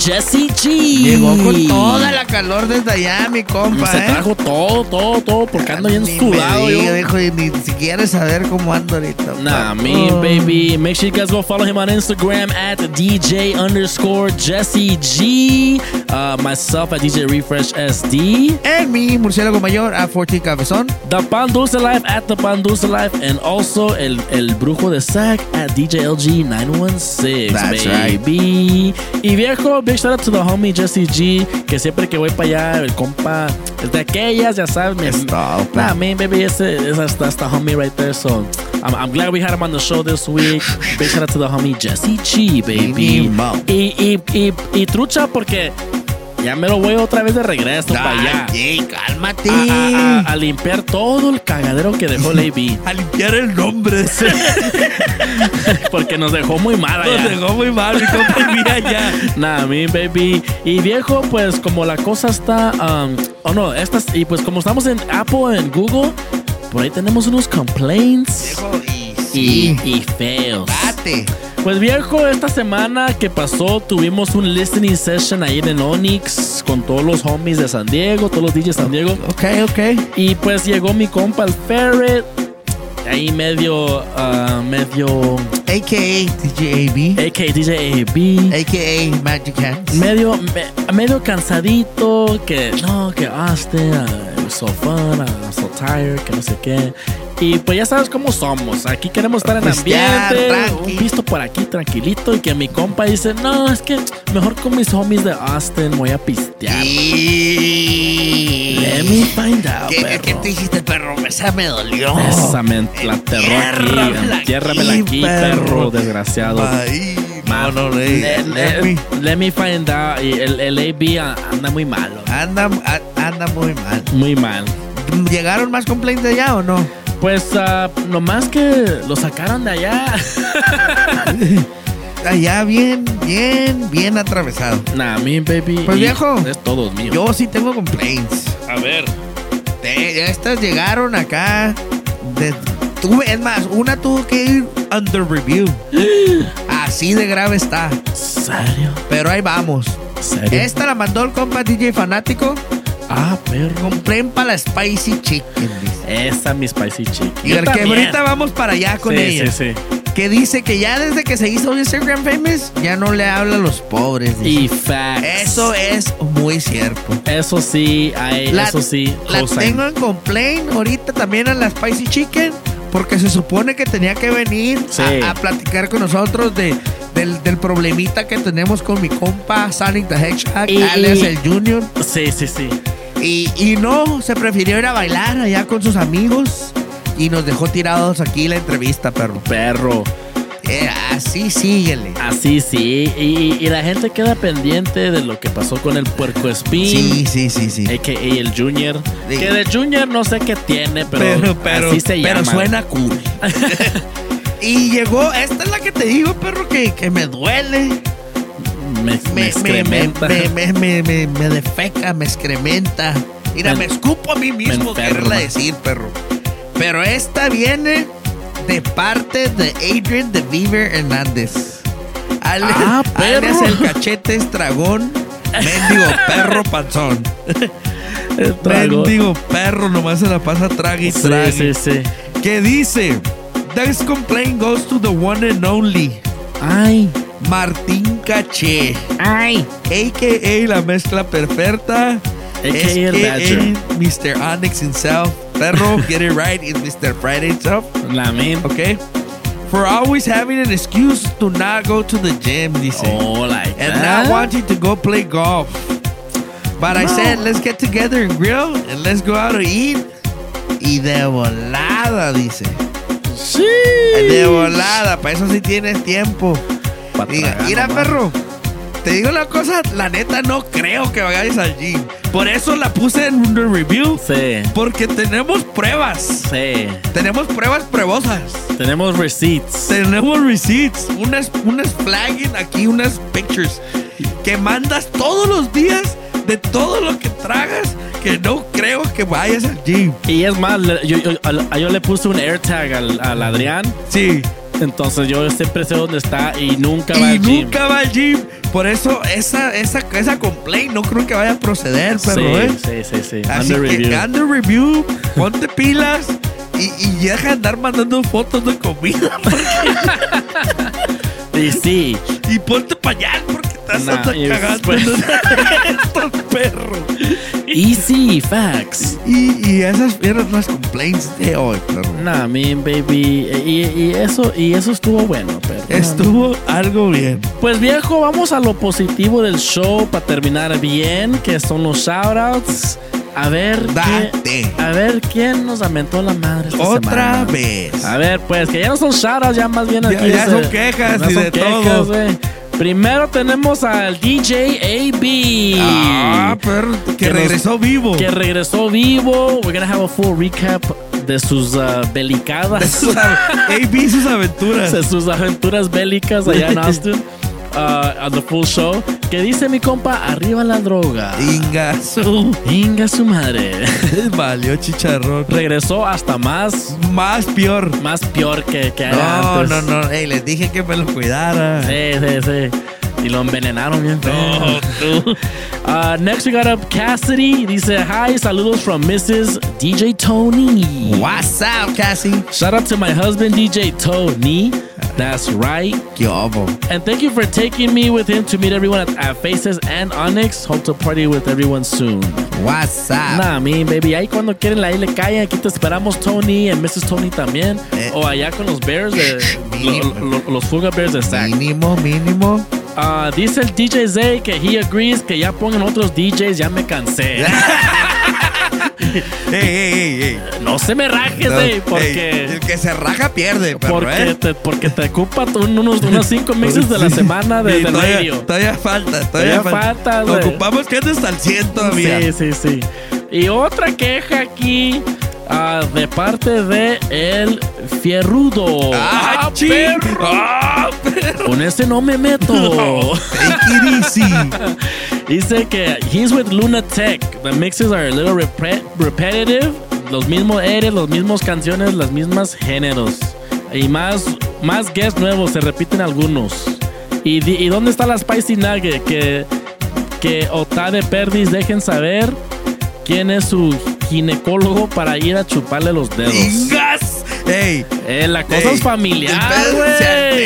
Jesse G. Llegó con calor desde allá, mi compa. Se ¿eh? trajo todo, todo, todo, porque ando bien Ni sudado me yo. hijo, y ni siquiera saber cómo ando ahorita. Nah, me, Oh. baby. Make sure you guys go follow him on Instagram at DJ underscore Jesse G. Uh, myself at DJ Refresh SD. En mi murciélago mayor a 14 Cabezón. The Pan Dulce Life at The Pan Dulce Life. And also el, el Brujo de Sac at DJLG 916, That's baby. Y viejo, big shout out to the homie Jesse G. Que siempre que voy para allá, el compa es de aquellas, ya sabes. Me, nah, man, baby, ese, ese, that's the homie right there. So I'm, I'm glad we had him on the show this week. Big shout out to the homie Jesse G, baby. Y, y, y, y trucha porque ya me lo voy otra vez de regreso para allá. cálmate. A, a- a limpiar todo el cagadero que dejó Lady. a limpiar el nombre. Porque nos dejó muy mal allá. Nos dejó muy mal, mi compa, ya. Nah, mi baby. Y viejo, pues como la cosa está. um, oh no, estas. Y pues como estamos en Apple, en Google, por ahí tenemos unos complaints. y, y feos. Pues viejo, esta semana que pasó tuvimos un listening session ahí en Onyx con todos los homies de San Diego, todos los DJs de San Diego. Ok, ok. Y pues llegó mi compa el Ferret. ahí medio, ah, medio, AKA DJ AB. AKA DJ AB. AKA Magic Hands. medio, me- medio cansadito, que no, que Austin, uh, so fun, uh, so tired, que no sé qué. Y pues ya sabes cómo somos. Aquí queremos estar en ambiente, un pisto por aquí tranquilito. Y que mi compa dice: No, es que mejor con mis homies de Austin voy a pistear. Let me find out. ¿Qué, perro. ¿Qué te hiciste, perro? Esa me dolió. Esa me la aterró aquí. Entiérramela aquí, perro. perro, desgraciado. Ahí, Ma- no, no, le- let, me- let me find out. Y el, el AB anda muy malo. Anda, anda muy mal. Muy mal. ¿Llegaron más complaints de allá o no? Pues ah, nomás que lo sacaron de allá. Allá bien, bien, bien atravesado. Nah, mi baby. Pues viejo, Es todo mío. Yo sí tengo complaints. A ver. De- estas llegaron acá. de- tuve, es más, una tuvo que ir under review. Así de grave está. ¿Serio? Pero ahí vamos. ¿Serio? Esta la mandó el compa DJ fanático. Ah, perro. Compré para la Spicy Chicken. dice. Esa mi spicy chicken. Y el que ahorita vamos para allá con Sí, ella. sí, sí. Que dice que ya desde que se hizo Instagram famous, ya no le habla a los pobres. dice. Y facts. Eso es muy cierto. Eso sí, ay, La- eso sí. La tengo en complaint ahorita también a la Spicy Chicken porque se supone que tenía que venir Sí. a, a platicar con nosotros de, del, del problemita que tenemos con mi compa Sonic the Hedgehog, Y- alias el Junior. Sí, sí, sí. Y, y no, se prefirió ir a bailar allá con sus amigos y nos dejó tirados aquí la entrevista, perro. Perro. Eh, así síguele. Así sí. Y, y la gente queda pendiente de lo que pasó con el puerco espín. Sí, sí, sí, sí. AKA el Junior. Sí. Que de Junior no sé qué tiene, pero, Pero, pero, así se pero llama. suena cool. y llegó, esta es la que te digo, perro, que, que me duele. Me, me me, me, excrementa. me, me, defeca, me excrementa. Mira, Me- escupo a mí mismo, quererla decir, perro. Pero esta viene de parte de Adrian de Beaver Hernández. Ah, perro. el cachete estragón. Mendigo perro panzón. Mendigo perro, nomás se la pasa trague y Sí, trague. sí, sí. Que dice: This complaint goes to the one and only. Ay. Martín Caché. Ay. AKA la mezcla perfecta. AKA el. Mr. Onyx himself. Perro, get it right, it's Mr. Friday himself. La min. Okay? For always having an excuse to not go to the gym, dice. Oh, like and that? not wanting to go play golf. But I said, let's get together and grill and let's go out to eat. Y de volada, dice. Sí. De volada, para eso sí tienes tiempo. Diga, mira, nomás. perro. Te digo la cosa, la neta no creo que vayáis al gym. Por eso la puse en un review. Sí. Porque tenemos pruebas. Sí. Tenemos pruebas pruebosas. Tenemos receipts. Tenemos receipts. Unas, unas flagging aquí, unas pictures. Que mandas todos los días de todo lo que tragas. Que no creo que vayas al gym. Y es más, yo, yo, al- yo le puse un AirTag al, al Adrián. Sí. Entonces yo siempre sé dónde está y nunca va Y al gym. nunca va al gym. Por eso esa, esa, esa complaint no creo que vaya a proceder, Sí, perro, ¿eh? sí, sí, sí. Así Under que review. under review, ponte pilas y, y deja de andar mandando fotos de comida. Y sí. y ponte pañal porque estás Nah, cagando en estos perros. Easy facts. Y, y esas eran las complaints de hoy, perro. Nah, mean baby. Y, y eso, y eso estuvo bueno, pero. Estuvo algo bien. Pues viejo, vamos a lo positivo del show para terminar bien, que son los shoutouts. A ver, Date. qué- a ver quién nos aventó la madre esta Otra semana? vez. A ver, pues que ya no son shoutouts, ya más bien Ya- aquí. ya se- son quejas ya y son de quejas, todo. güey. Primero tenemos al DJ AB. Ah, perro, que, regresó vivo. Que regresó vivo. We're gonna have a full recap de sus uh, belicadas. Sus av- AB sus aventuras. de sus aventuras bélicas allá en Austin. Uh, on the full show. Que dice mi compa, arriba la droga. Inga su. Inga su madre. Valió chicharrón. Regresó hasta más, Más peor. más peor que, que No, antes. no, no. Ey, les dije que me lo cuidara. Sí, sí, sí. Y lo envenenaron bien. Uh, next we got up Cassidy. Dice, hi, saludos from Mrs. DJ Tony. What's up, Cassie? Shout out to my husband, DJ Tony. That's right. And thank you for taking me with him to meet everyone at, at Faces and Onyx. Hope to party with everyone soon. What's up? Nah, I mean, baby. Ahí cuando quieren la le caen. Aquí te esperamos, Tony, and Mrs. Tony también. Eh. O allá con los Bears, de, lo- lo- los Fuga Bears de Sac. Mínimo, mínimo. Ah, dice el DJ Zay que he agrees que ya pongan otros DJs, ya me cansé. Ey, ey, ey, ey. No se me rajes, No, ey, porque... el que se raja pierde, perro, Porque, ¿eh? te, porque te ocupa un- unos, unos cinco mixes de la semana de, Sí, de todavía, radio. Todavía falta, todavía, Todavía falta. Ocupamos que andes al 100 todavía. Sí, sí, sí. Y otra queja aquí ah, de parte de el Fierrudo. ¡Ah, ching! ¡Ah, Con ese no me meto. Take it easy. Dice que he's with Lunatech. The mixes are a little repre- repetitive. Los mismos eres, los mismos canciones, las mismas géneros. Y más, más guests nuevos, se repiten algunos. ¿Y, y dónde está la Spicy Nugget? Que, que Ota de Perdis dejen saber quién es su ginecólogo para ir a chuparle los dedos. ¡Ingas! ¡Ey! Eh, la cosa Ey, es familiar, pedo Se güey.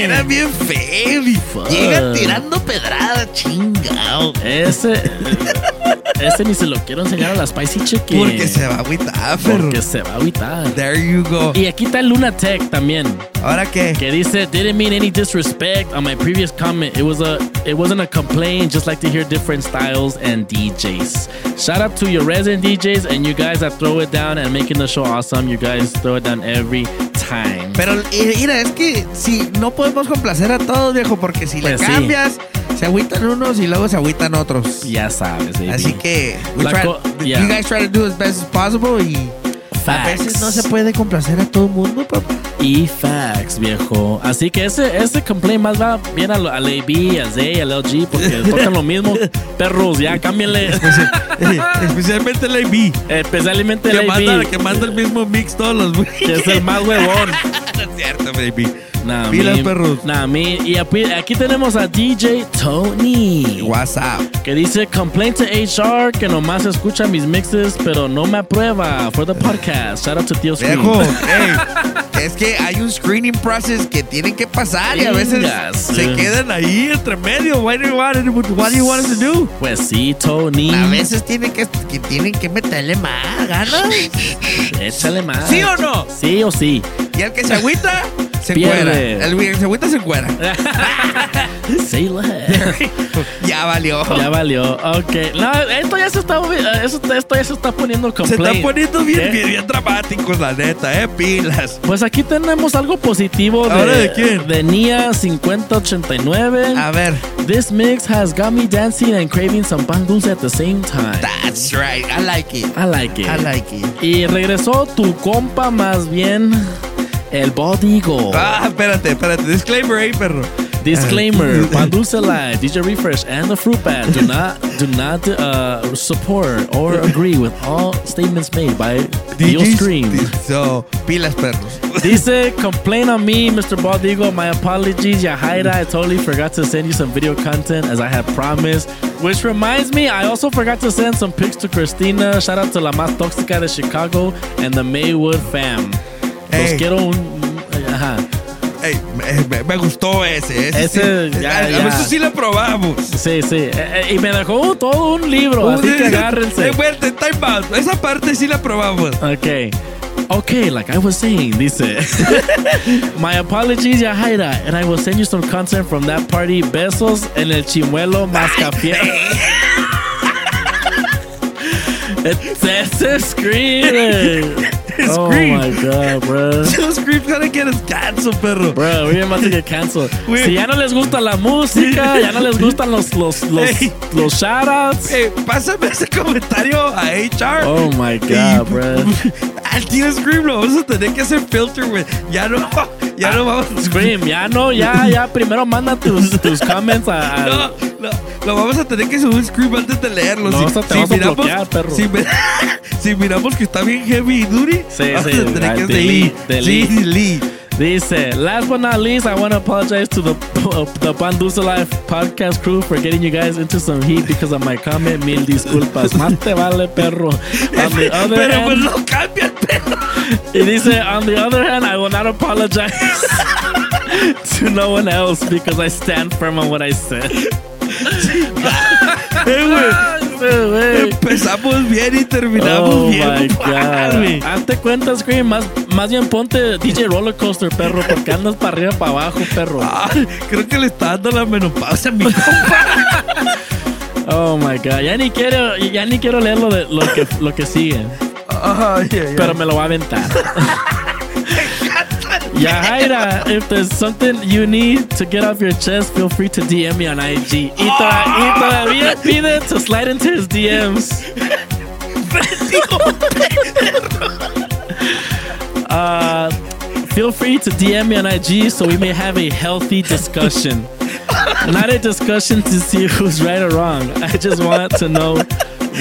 altera bien feo. y Llega tirando pedrada, chingado. Ese, ese ni se lo quiero enseñar a la Spicy Chicken. Porque se va a agüitar, perro. Porque se va a agüitar. There you go. Y aquí está el Lunatech también. ¿Ahora qué? Que dice, didn't mean any disrespect on my previous comment. It was a, it wasn't a complaint. Just like to hear different styles and DJs. Shout out to your resident DJs and you guys that throw it down and making the show awesome. You guys throw it down every time. Pero eh, mira, es que si no podemos complacer a todos, viejo, porque si Pues le sí. Se agüitan unos y luego se agüitan otros. Ya sabes, baby. Así que we try- yeah. you guys try to do as best as possible y a veces no se puede complacer a todo el mundo, papá. Y facts, viejo. Así que ese, ese complaint más va bien al, al AB, a Zay, al LG, porque tocan lo mismo. Perros, ya cámbienle. Especialmente el AB. Especialmente el Que AB. manda, que manda el mismo mix todos los Que es el más huevón. no es cierto, baby. Nah, Pilas, perros. Mi- y aquí, tenemos a DJ Tony. WhatsApp. Que dice, complaint to HR que nomás escucha mis mixes, pero no me aprueba for the podcast. Shout out to Tío. Viejo, ey, es que hay un screening process que tienen que pasar y a veces Ingas. se quedan ahí entre medio. What do you want, what do you want us to do? Pues sí, Tony. A veces tienen que, que tienen que meterle más ganas. Échale más. ¿Sí o no? Sí o sí. Y el que se agüita, se encuera. El que se se encuera. Sí, ya valió. Ya valió. Ok. No, esto ya se está, eso- esto ya se está poniendo Se complaint. están poniendo bien, bien, bien dramáticos, la neta, eh, pilas. Pues aquí tenemos algo positivo de, ¿Ahora de quién? de Nia 5089. A ver. This mix has got me dancing and craving some pan dulce at the same time. That's right, I like it. I like it. I like it. Y regresó tu compa más bien, el Bodigo. Ah, espérate, espérate. Disclaimer ahí, perro. Disclaimer: Pan Dulce Live, DJ Refresh, and the Fruit Bat do not do not uh, support or agree with all statements made by Dio Scream. So, pilas, perros. Dice, complain on me, Mr. Baldigo. My apologies, Yahaira. I totally forgot to send you some video content as I had promised. Which reminds me, I also forgot to send some pics to Christina. Shout out to La Más Tóxica de Chicago and the Maywood fam. Los quiero un. Ajá. Ey, me, me- gustó ese. Ese, Ese, sí. ya, a, a ya. veces sí lo probamos. Sí, sí. Eh, eh, y me dejó todo un libro, así que agárrense. Eh, vuelta, time out. Esa parte sí la probamos. Okay. Okay, like I was saying, dice. My apologies, Yahaira, and I will send you some content from that party. Besos en el chimuelo mascafiel. It's ese scream. Oh Scream. my god, bro. Those screams gonna get us canceled, perro. Bro, we're about to get canceled. We- Si ya no les gusta la música, ya no les gustan los los los, Hey. los shoutouts. Eh, pásame ese comentario a HR. Oh my god, bro. Al tío Scream lo vamos a tener que hacer filter, güey. Ya no, ya no vamos. Scream, ya no, ya, ya. Primero manda tus, tus comments a. a- No, no, lo vamos a tener que subir Scream antes de leerlo. No, si, te si vas a miramos, bloquear, perro. Si, mi- si miramos que está bien heavy y duty, Sí, vamos sí, a tener que delete, delete. Sí, delete. Dice, last but not least, I want to apologize to the the Pandusa Life podcast crew for getting you guys into some heat because of my comment. Mil disculpas. Más te vale, perro. On the other Pero hand, no cambia perro. y dice, on the other hand, I will not apologize to no one else because I stand firm on what I said. Güey. Empezamos bien y terminamos Oh bien. my güey. god. Hazte cuenta, Scream. Más, más bien ponte DJ Roller Coaster, perro, porque andas para arriba, para abajo, perro. Ah, creo que le está dando la menopausia a mi compa. Oh my god. Ya ni quiero, ya ni quiero leer lo, de, lo, que, lo que sigue. Pero me lo va a aventar. Yahaira, if there's something you need to get off your chest, feel free to DM me on IG. Y, toda- y todavía pide to slide into his DMs. Uh, feel free to DM me on IG so we may have a healthy discussion. Not a discussion to see who's right or wrong. I just want to know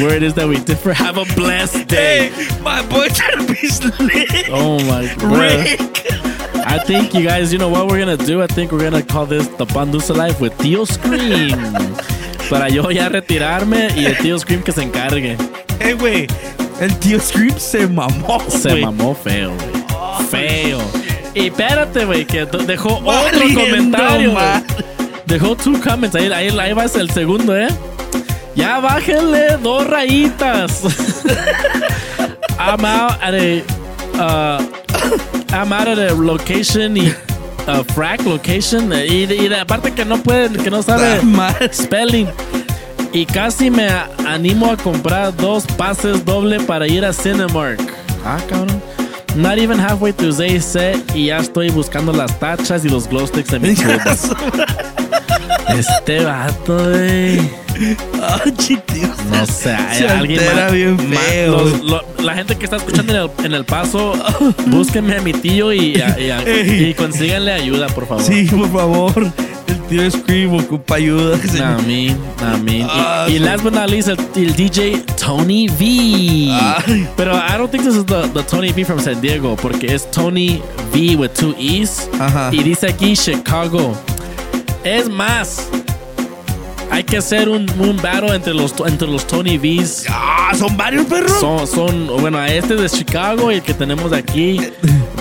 where it is that we differ. Have a blessed day. Hey, my boy trying to be slick. Oh my god. I think you guys, you know what we're gonna do? I think we're gonna call this the Pandusa Life with Tío Scream. Para yo ya retirarme y el Tío Scream que se encargue. Eh, güey. El tío Scream se mamó, Se güey. mamó feo, güey. Feo. Y espérate, güey, que dejó otro comentario. Dejó two comments. Ahí, ahí, ahí va el segundo, ¿eh? Ya bájenle dos rayitas. I'm out at a. Uh, I'm out at a location y. A frack location. Y, y aparte que no puede, que no sabe spelling. Y casi me animo a comprar dos pases doble para ir a Cinemark. Ah, cabrón. Not even halfway through Zay set y ya estoy buscando las tachas y los glow sticks en mi. Este vato, güey. No sé, hay Se alguien más- bien más- feo. los- lo- la gente que está escuchando en el, en el paso, búsquenme a mi tío y, a- y, a- y consíganle ayuda, por favor. Sí, por favor. El tío Scream ocupa ayuda. A mí, a mí. Y- Ah, y, last but not least, el, el DJ Tony V. Pero I don't think this is the, the Tony V from San Diego, porque es Tony V with two E's. Ajá. Y dice aquí Chicago. Es más, hay que hacer un, un battle entre los, entre los Tony V's. Ah, son varios perros. Son, son, bueno, este es de Chicago y el que tenemos aquí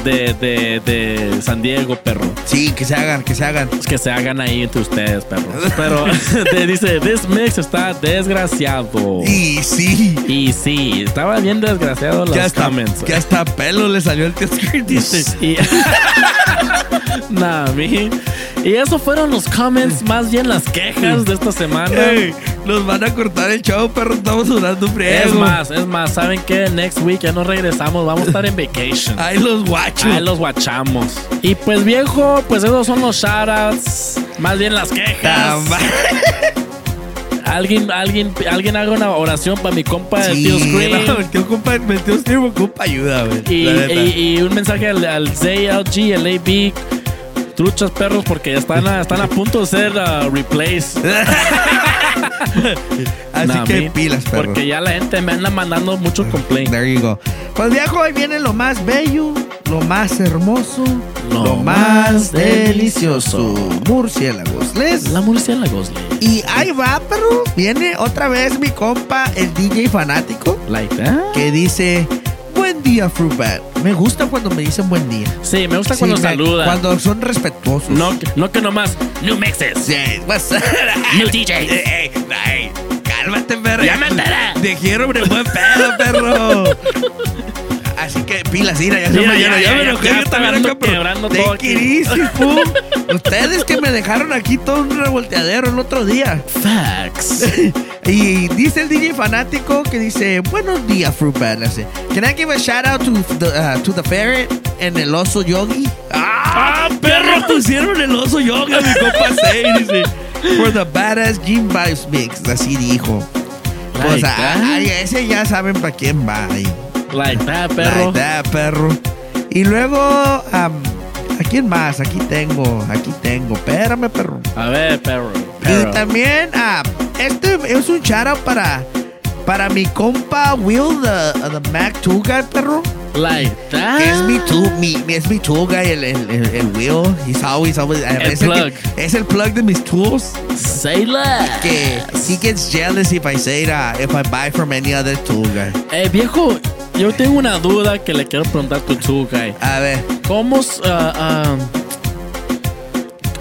de, de, de San Diego, perro. Sí, que se hagan, que se hagan. Que se hagan ahí entre ustedes, perros. Pero te dice, this mix está desgraciado. Y sí. Y sí, estaba bien desgraciado los hasta, comments. que hasta pelo le salió el Scream, dice. Y, nah, mi. Y eso fueron los comments, más bien las quejas de esta semana. Ey, nos van a cortar el show, perro. Estamos durando un Es friego. más, es más, ¿saben qué? Next week ya nos regresamos, vamos a estar en vacation. Ahí los guachos. Ahí los guachamos. Y pues viejo, pues esos son los shoutouts. Más bien las quejas. Alguien, alguien, alguien haga una oración para mi compa el tío Scream. no, el tío compa, el tío Scream ocupa ayuda, güey. Y un mensaje al, al ZLG, el AB, truchas perros, porque están a, están a punto de ser uh, replaced. Así Nah, que pilas, perro. Porque ya la gente me anda mandando mucho complaint. There you go. Pues viejo, ahí viene lo más bello, lo más hermoso, Lo lo, más más delicioso. Murciélagos. Les. La murciélagos, le. Y ahí va, perro. Viene otra vez mi compa, el DJ fanático, Like that. que dice: Buen día, Fruit. Me gusta cuando me dicen buen día. Sí, me gusta Sí, cuando me- saludan. Cuando son respetuosos. No, que- no que nomás. New mixes. Sí, what's up? New ey, cálmate, perro. Ya me enteré. Dijeron de buen pedo, perro. Así que pilas, mira, ya se Mira, ya, ya, ya, me enojé yo también acá, pero take it easy. Ustedes que me dejaron aquí todo un revolteadero el otro día. Facts. Y dice el DJ fanático que dice, buenos días, Fruit Bat. Dice, Can I give a shout out to the, uh, to the ferret en el oso yogi? ¡Ah, perro! Pusieron el oso yoga, mi compa Say, dice. For the badass Gym Vibes Mix. Así dijo. Pues Like ah, ese ya saben para quién va ahí. Like that, perro. Like that, perro. Y luego, am, ¿a quién más? Aquí tengo, aquí tengo. Espérame, perro. A ver, perro. Y perro. también, ah, este es un shout out para, para mi compa Will, the, the Mac 2 guy, perro. Like that. Es mi tool, mi, mi- es mi tool guy, el, el, el, el wheel. He's always, always. es plug. que- es el plug de mis tools. Say less. Que he gets jealous if I say that, if I buy from any other tool guy. Eh, viejo, yo tengo una duda que le quiero preguntar a tu tool guy. A ver. ¿Cómo, s- ah, ah,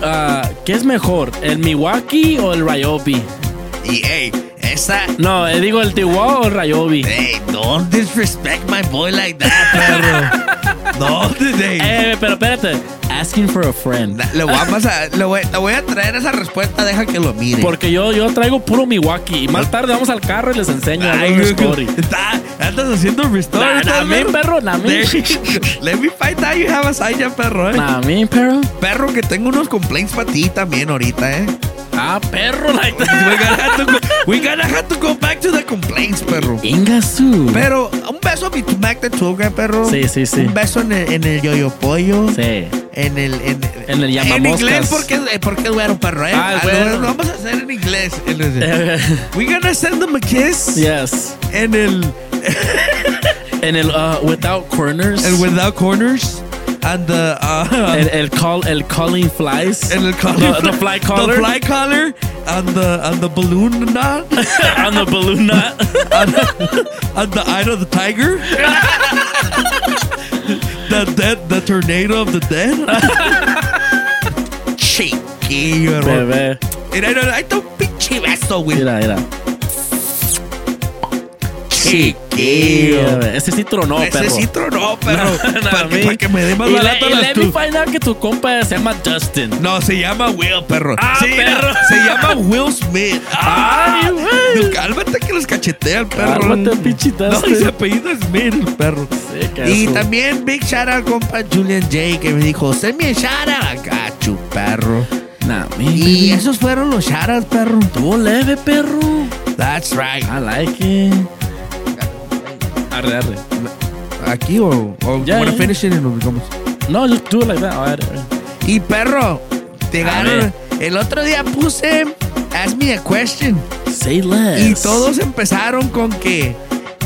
ah, qué es mejor, el Milwaukee o el Ryobi? Y, hey, esa. No, eh, digo el Tiwa o el Ryobi. Hey, don't disrespect my boy like that, perro. no, hey. Eh, pero espérate. Asking for a friend. Le voy a pasar, le voy, le voy a traer esa respuesta, deja que lo mire. Porque yo, yo traigo puro Milwaukee. Y más tarde vamos al carro y les enseño Ay, story. está- andas haciendo. Nah, ¿estás nah, viendo? perro, nah, Let me find out you have a sign ya, perro, eh. Nah, perro. Perro, que tengo unos complaints para ti también ahorita, eh. Ah, perro, like we, gonna have to go, we gonna have to go back to the complaints, perro. Ingasu. Pero un beso a mi Mac de Tuga, perro. Sí, sí, sí. Un beso en el, en el yoyo pollo. Sí. En el. En, En el en inglés, porque, eh, porque es güero, perro, eh. Ah, Ah, lo- güero. Lo vamos a hacer en inglés. We gonna send them a kiss. Yes. En el. En el uh, Without Corners. El without corners. And the. Uh, el, el, call, el Calling Flies. And the, The, the Fly Collar. The fly collar. And the, and the balloon knot. on the balloon knot. on, on the eye of the tiger. the dead, the tornado of the dead. Chiquillo, hermano. Bebé. Mira, mira, ahí está un pinche beso, güey. Mira, mira. Chiquillo. Ese sí tronó, Ese perro. sí tronó, perro. No, para, que, para que me dé más y barato y las let me find out que tu compa se llama Justin. No, se llama Will, perro. Ah, Sí, perro. se llama Will Smith. Ay, güey. No, cálmate que los cachetea el perro. Cálmate, pinche No, y se apellida Smith, el perro. Sí, Y también big shout out compa Julian J que me dijo, send me a shout out. Gacho, perro. Nah, me, Y esos fueron los shout outs, perro. Estuvo leve, perro. That's right. I like it. Arre, arre. Aquí o, o Ya, ya. finish it vamos. No, just do it like that. Arre, arre. Y perro, te ver. El otro día puse Ask me a question. Say less. Y todos empezaron con que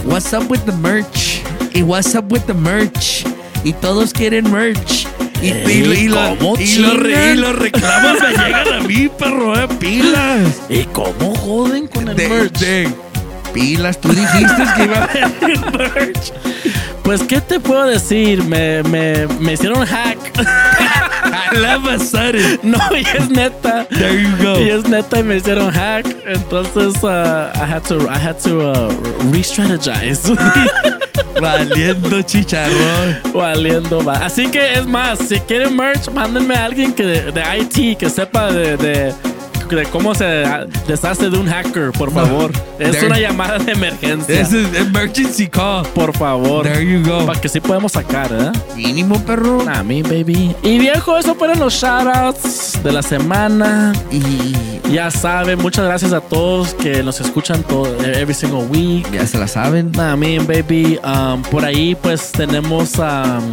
What's up with the merch? Y what's up with the merch? Y todos quieren merch. Y, y, lo- y, lo- ¿cómo y los reclamos me llegan a mí, perro, eh, pilas. ¿Y cómo joden con el De- merch? de- pilas, tú dijiste que iba a haber merch. Pues, ¿qué te puedo decir? Me, me, me hicieron hack. All of a sudden. No, y es neta. There you go. Y es neta y me hicieron hack. Entonces, uh, I had to, I had to uh, re-strategize. Valiendo chicharrón. Valiendo va. Así que es más, si quieren merch, mándenme a alguien que de, de IT que sepa de, de, de cómo se deshace de un hacker, por favor. Es una llamada de emergencia. Is emergency call. Por favor. There you go. Para que sí podemos sacar, ¿eh? Mínimo, perro. A mí, baby. Y viejo, eso fueron los shoutouts de la semana. Y Ya saben, muchas gracias a todos que nos escuchan todo, every single week. ya se la saben. I mean, baby, um, por ahí pues tenemos um,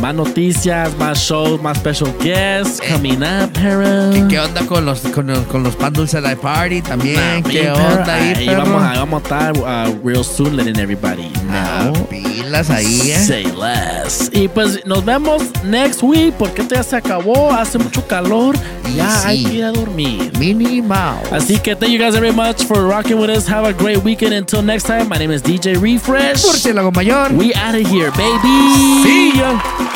más noticias, más shows, más special guests coming up, Hera. ¿Qué onda con los, con los, con los pan dulce live party también? Nah, ¿Qué onda ahí, ahí perro? vamos, a, vamos a estar uh, real soon letting everybody Ah, know. pilas ahí, eh. Say less. Y pues nos vemos next week porque esto ya se acabó, hace mucho calor. Y Ya sí. hay que ir a dormir. Mouse. Así que thank you guys very much for rocking with us. Have a great weekend. Until next time, my name is DJ Refresh. Murciélago mayor. We out of here, baby. See ya.